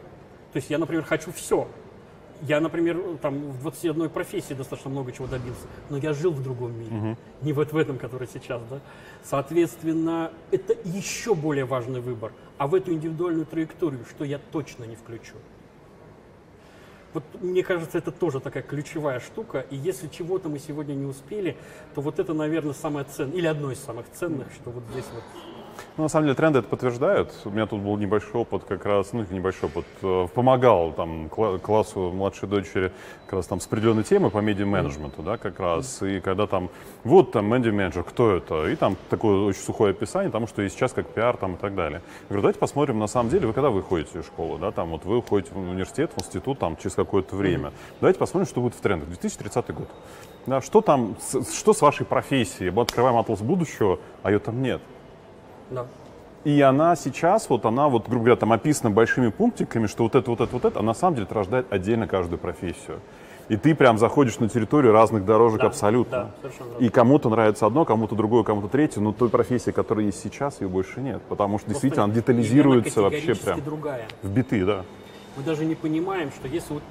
То есть я, например, хочу все, я, например, там в 21 профессии достаточно много чего добился, но я жил в другом мире, угу. не вот в этом, который сейчас, да. Соответственно, это еще более важный выбор. А в эту индивидуальную траекторию, что я точно не включу. Вот мне кажется, это тоже такая ключевая штука. И если чего-то мы сегодня не успели, то вот это, наверное, самое ценное, или одно из самых ценных, что вот здесь вот ну, на самом деле тренды это подтверждают. У меня тут был небольшой опыт как раз, ну, небольшой опыт, э, помогал там классу младшей дочери как раз там с определенной темой по медиа-менеджменту, да, как раз. И когда там, вот там медиа-менеджер, кто это? И там такое очень сухое описание, потому что и сейчас как пиар там и так далее. Я говорю, давайте посмотрим, на самом деле, вы когда выходите из школы, да, там вот вы уходите в университет, в институт там через какое-то время. Давайте посмотрим, что будет в трендах. 2030 год. Да, что там, что с вашей профессией? Мы открываем атлас будущего, а ее там нет. Да. И она сейчас, вот она, вот, грубо говоря, там описана большими пунктиками, что вот это, вот это, вот это, а на самом деле это рождает отдельно каждую профессию. И ты прям заходишь на территорию разных дорожек да, абсолютно. Да, и кому-то нравится одно, кому-то другое, кому-то третье, но той профессии, которая есть сейчас, ее больше нет. Потому что Просто действительно она детализируется вообще прям другая. в биты, да. Мы даже не понимаем, что если вот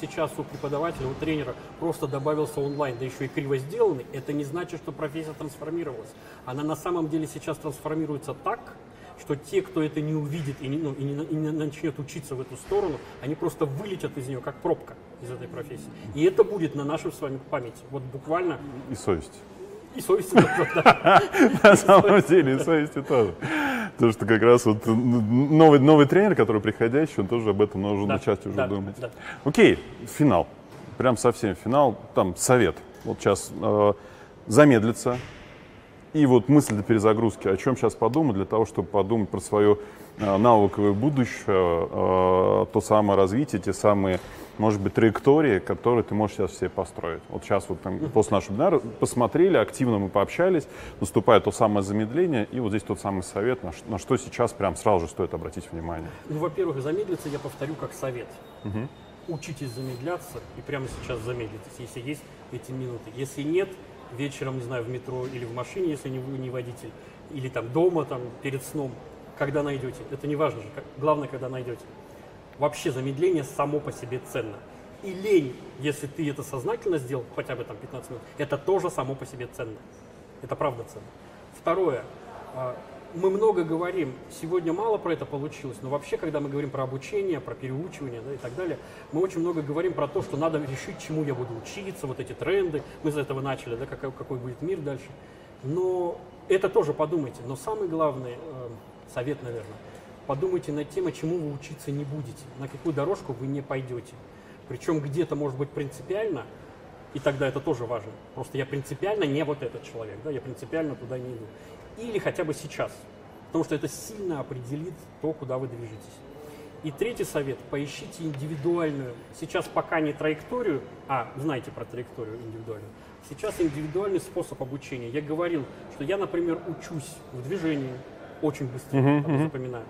сейчас у преподавателя, у тренера просто добавился онлайн, да еще и криво сделанный, это не значит, что профессия трансформировалась. Она на самом деле сейчас трансформируется так, что те, кто это не увидит и не, ну, и не, и не начнет учиться в эту сторону, они просто вылетят из нее, как пробка из этой профессии. И это будет на нашей с вами памяти. Вот буквально. И совесть. И совести тоже, На самом деле, и совести тоже. Потому что как раз вот новый, новый тренер, который приходящий, он тоже об этом должен Да, начать уже да, думать. да. Окей, финал. Прям совсем финал. Там совет. Вот сейчас э, замедлиться. И вот мысль для перезагрузки. О чем сейчас подумать для того, чтобы подумать про свое э, навыковое будущее, э, то самое развитие, те самые, может быть, траектории, которые ты можешь сейчас себе построить. Вот сейчас вот там, после нашего вебинара посмотрели, активно мы пообщались, наступает то самое замедление, и вот здесь тот самый совет, на, на что сейчас прям сразу же стоит обратить внимание. Ну, во-первых, замедлиться я повторю как совет. Учитесь замедляться и прямо сейчас замедлитесь, если есть эти минуты. Если нет, вечером, не знаю, в метро или в машине, если не вы не водитель, или там дома, там, перед сном, когда найдете. Это не важно же, как- главное, когда найдете. Вообще замедление само по себе ценно. И лень, если ты это сознательно сделал, хотя бы там 15 минут, это тоже само по себе ценно. Это правда ценно. Второе. а, Мы много говорим, сегодня мало про это получилось, но вообще, когда мы говорим про обучение, про переучивание да, и так далее, мы очень много говорим про то, что надо решить, чему я буду учиться, вот эти тренды, мы с этого начали, да, какой, какой будет мир дальше. Но это тоже подумайте. Но самый главный э, совет, наверное, подумайте над тем, чему вы учиться не будете, на какую дорожку вы не пойдете. Причем где-то может быть принципиально, и тогда это тоже важно. Просто я принципиально не вот этот человек, да, я принципиально туда не иду. Или хотя бы сейчас, потому что это сильно определит то, куда вы движетесь. И третий совет, поищите индивидуальную, сейчас пока не траекторию, а знаете про траекторию индивидуальную, сейчас индивидуальный способ обучения. Я говорил, что я, например, учусь в движении, очень быстро там, запоминаю.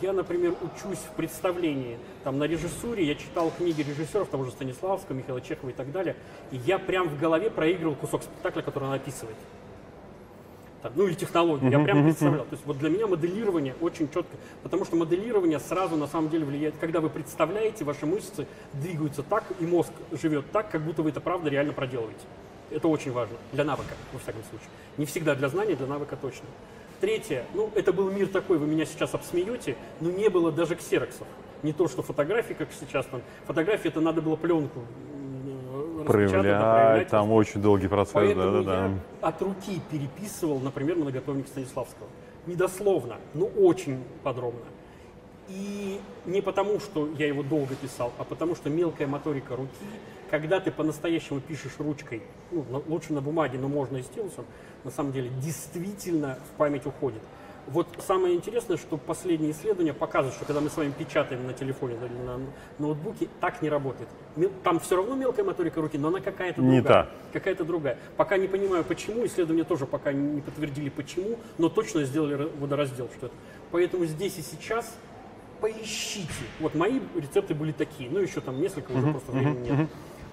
Я, например, учусь в представлении, там, на режиссуре, я читал книги режиссеров, того же Станиславского, Михаила Чехова и так далее, и я прям в голове проигрывал кусок спектакля, который он описывает. Так, ну или технологию, я прям представлял. То есть вот для меня моделирование очень четко, потому что моделирование сразу на самом деле влияет, когда вы представляете, ваши мышцы двигаются так, и мозг живет так, как будто вы это правда реально проделываете. Это очень важно для навыка, во всяком случае. Не всегда для знания, для навыка точно. Третье, ну это был мир такой, вы меня сейчас обсмеете, но не было даже ксероксов. Не то, что фотографии, как сейчас там. Фотографии это надо было пленку да, Проявлять, там очень долгий процесс, Поэтому да-да-да. я от руки переписывал, например, многотомник Станиславского. Недословно, но очень подробно. И не потому, что я его долго писал, а потому что мелкая моторика руки, когда ты по-настоящему пишешь ручкой, ну, лучше на бумаге, но можно и стилусом, на самом деле действительно в память уходит. Вот самое интересное, что последние исследования показывают, что когда мы с вами печатаем на телефоне или на ноутбуке, так не работает. Там все равно мелкая моторика руки, но она какая-то Не другая. та. Какая-то другая. Пока не понимаю, почему. Исследования тоже пока не подтвердили, почему, но точно сделали ра- водораздел. Что это. Поэтому здесь и сейчас поищите. Вот мои рецепты были такие, ну еще там несколько, уже просто времени нет.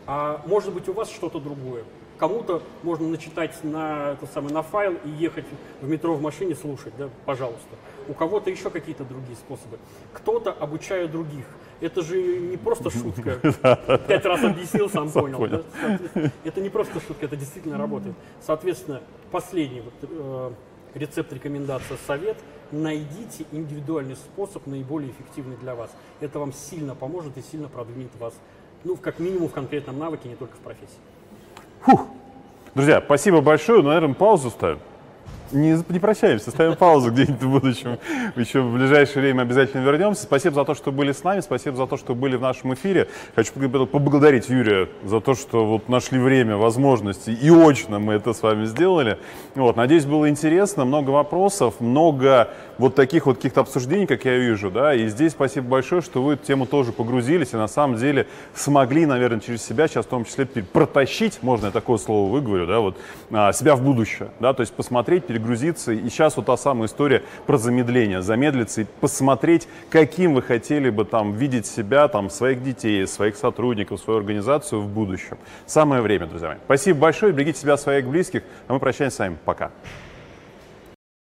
А может быть у вас что-то другое. Кому-то можно начитать на, это самое, на файл и ехать в метро в машине слушать, да, пожалуйста. У кого-то еще какие-то другие способы. Кто-то обучая других. Это же не просто шутка. Пять раз объяснил, сам понял. да? Это не просто шутка, это действительно работает. Соответственно, последний вот, э, рецепт, рекомендация, совет. Найдите индивидуальный способ, наиболее эффективный для вас. Это вам сильно поможет и сильно продвинет вас, ну, как минимум в конкретном навыке, не только в профессии. Друзья, спасибо большое. Ну, наверное, паузу ставим. Не, не прощаемся, ставим паузу где-нибудь в будущем. Еще в ближайшее время обязательно вернемся. Спасибо за то, что были с нами, спасибо за то, что были в нашем эфире. Хочу побл- поблагодарить Юрия за то, что вот нашли время, возможности, и очно мы это с вами сделали. Вот, надеюсь, было интересно, много вопросов, много вот таких вот каких-то обсуждений, как я вижу, да, и здесь спасибо большое, что вы эту тему тоже погрузились и на самом деле смогли, наверное, через себя сейчас в том числе протащить, можно я такое слово выговорю, да, вот, а, себя в будущее, да, то есть посмотреть, перегрузиться, и сейчас вот та самая история про замедление, замедлиться и посмотреть, каким вы хотели бы там видеть себя, там, своих детей, своих сотрудников, свою организацию в будущем. Самое время, друзья мои. Спасибо большое, берегите себя, своих близких, а мы прощаемся с вами, пока.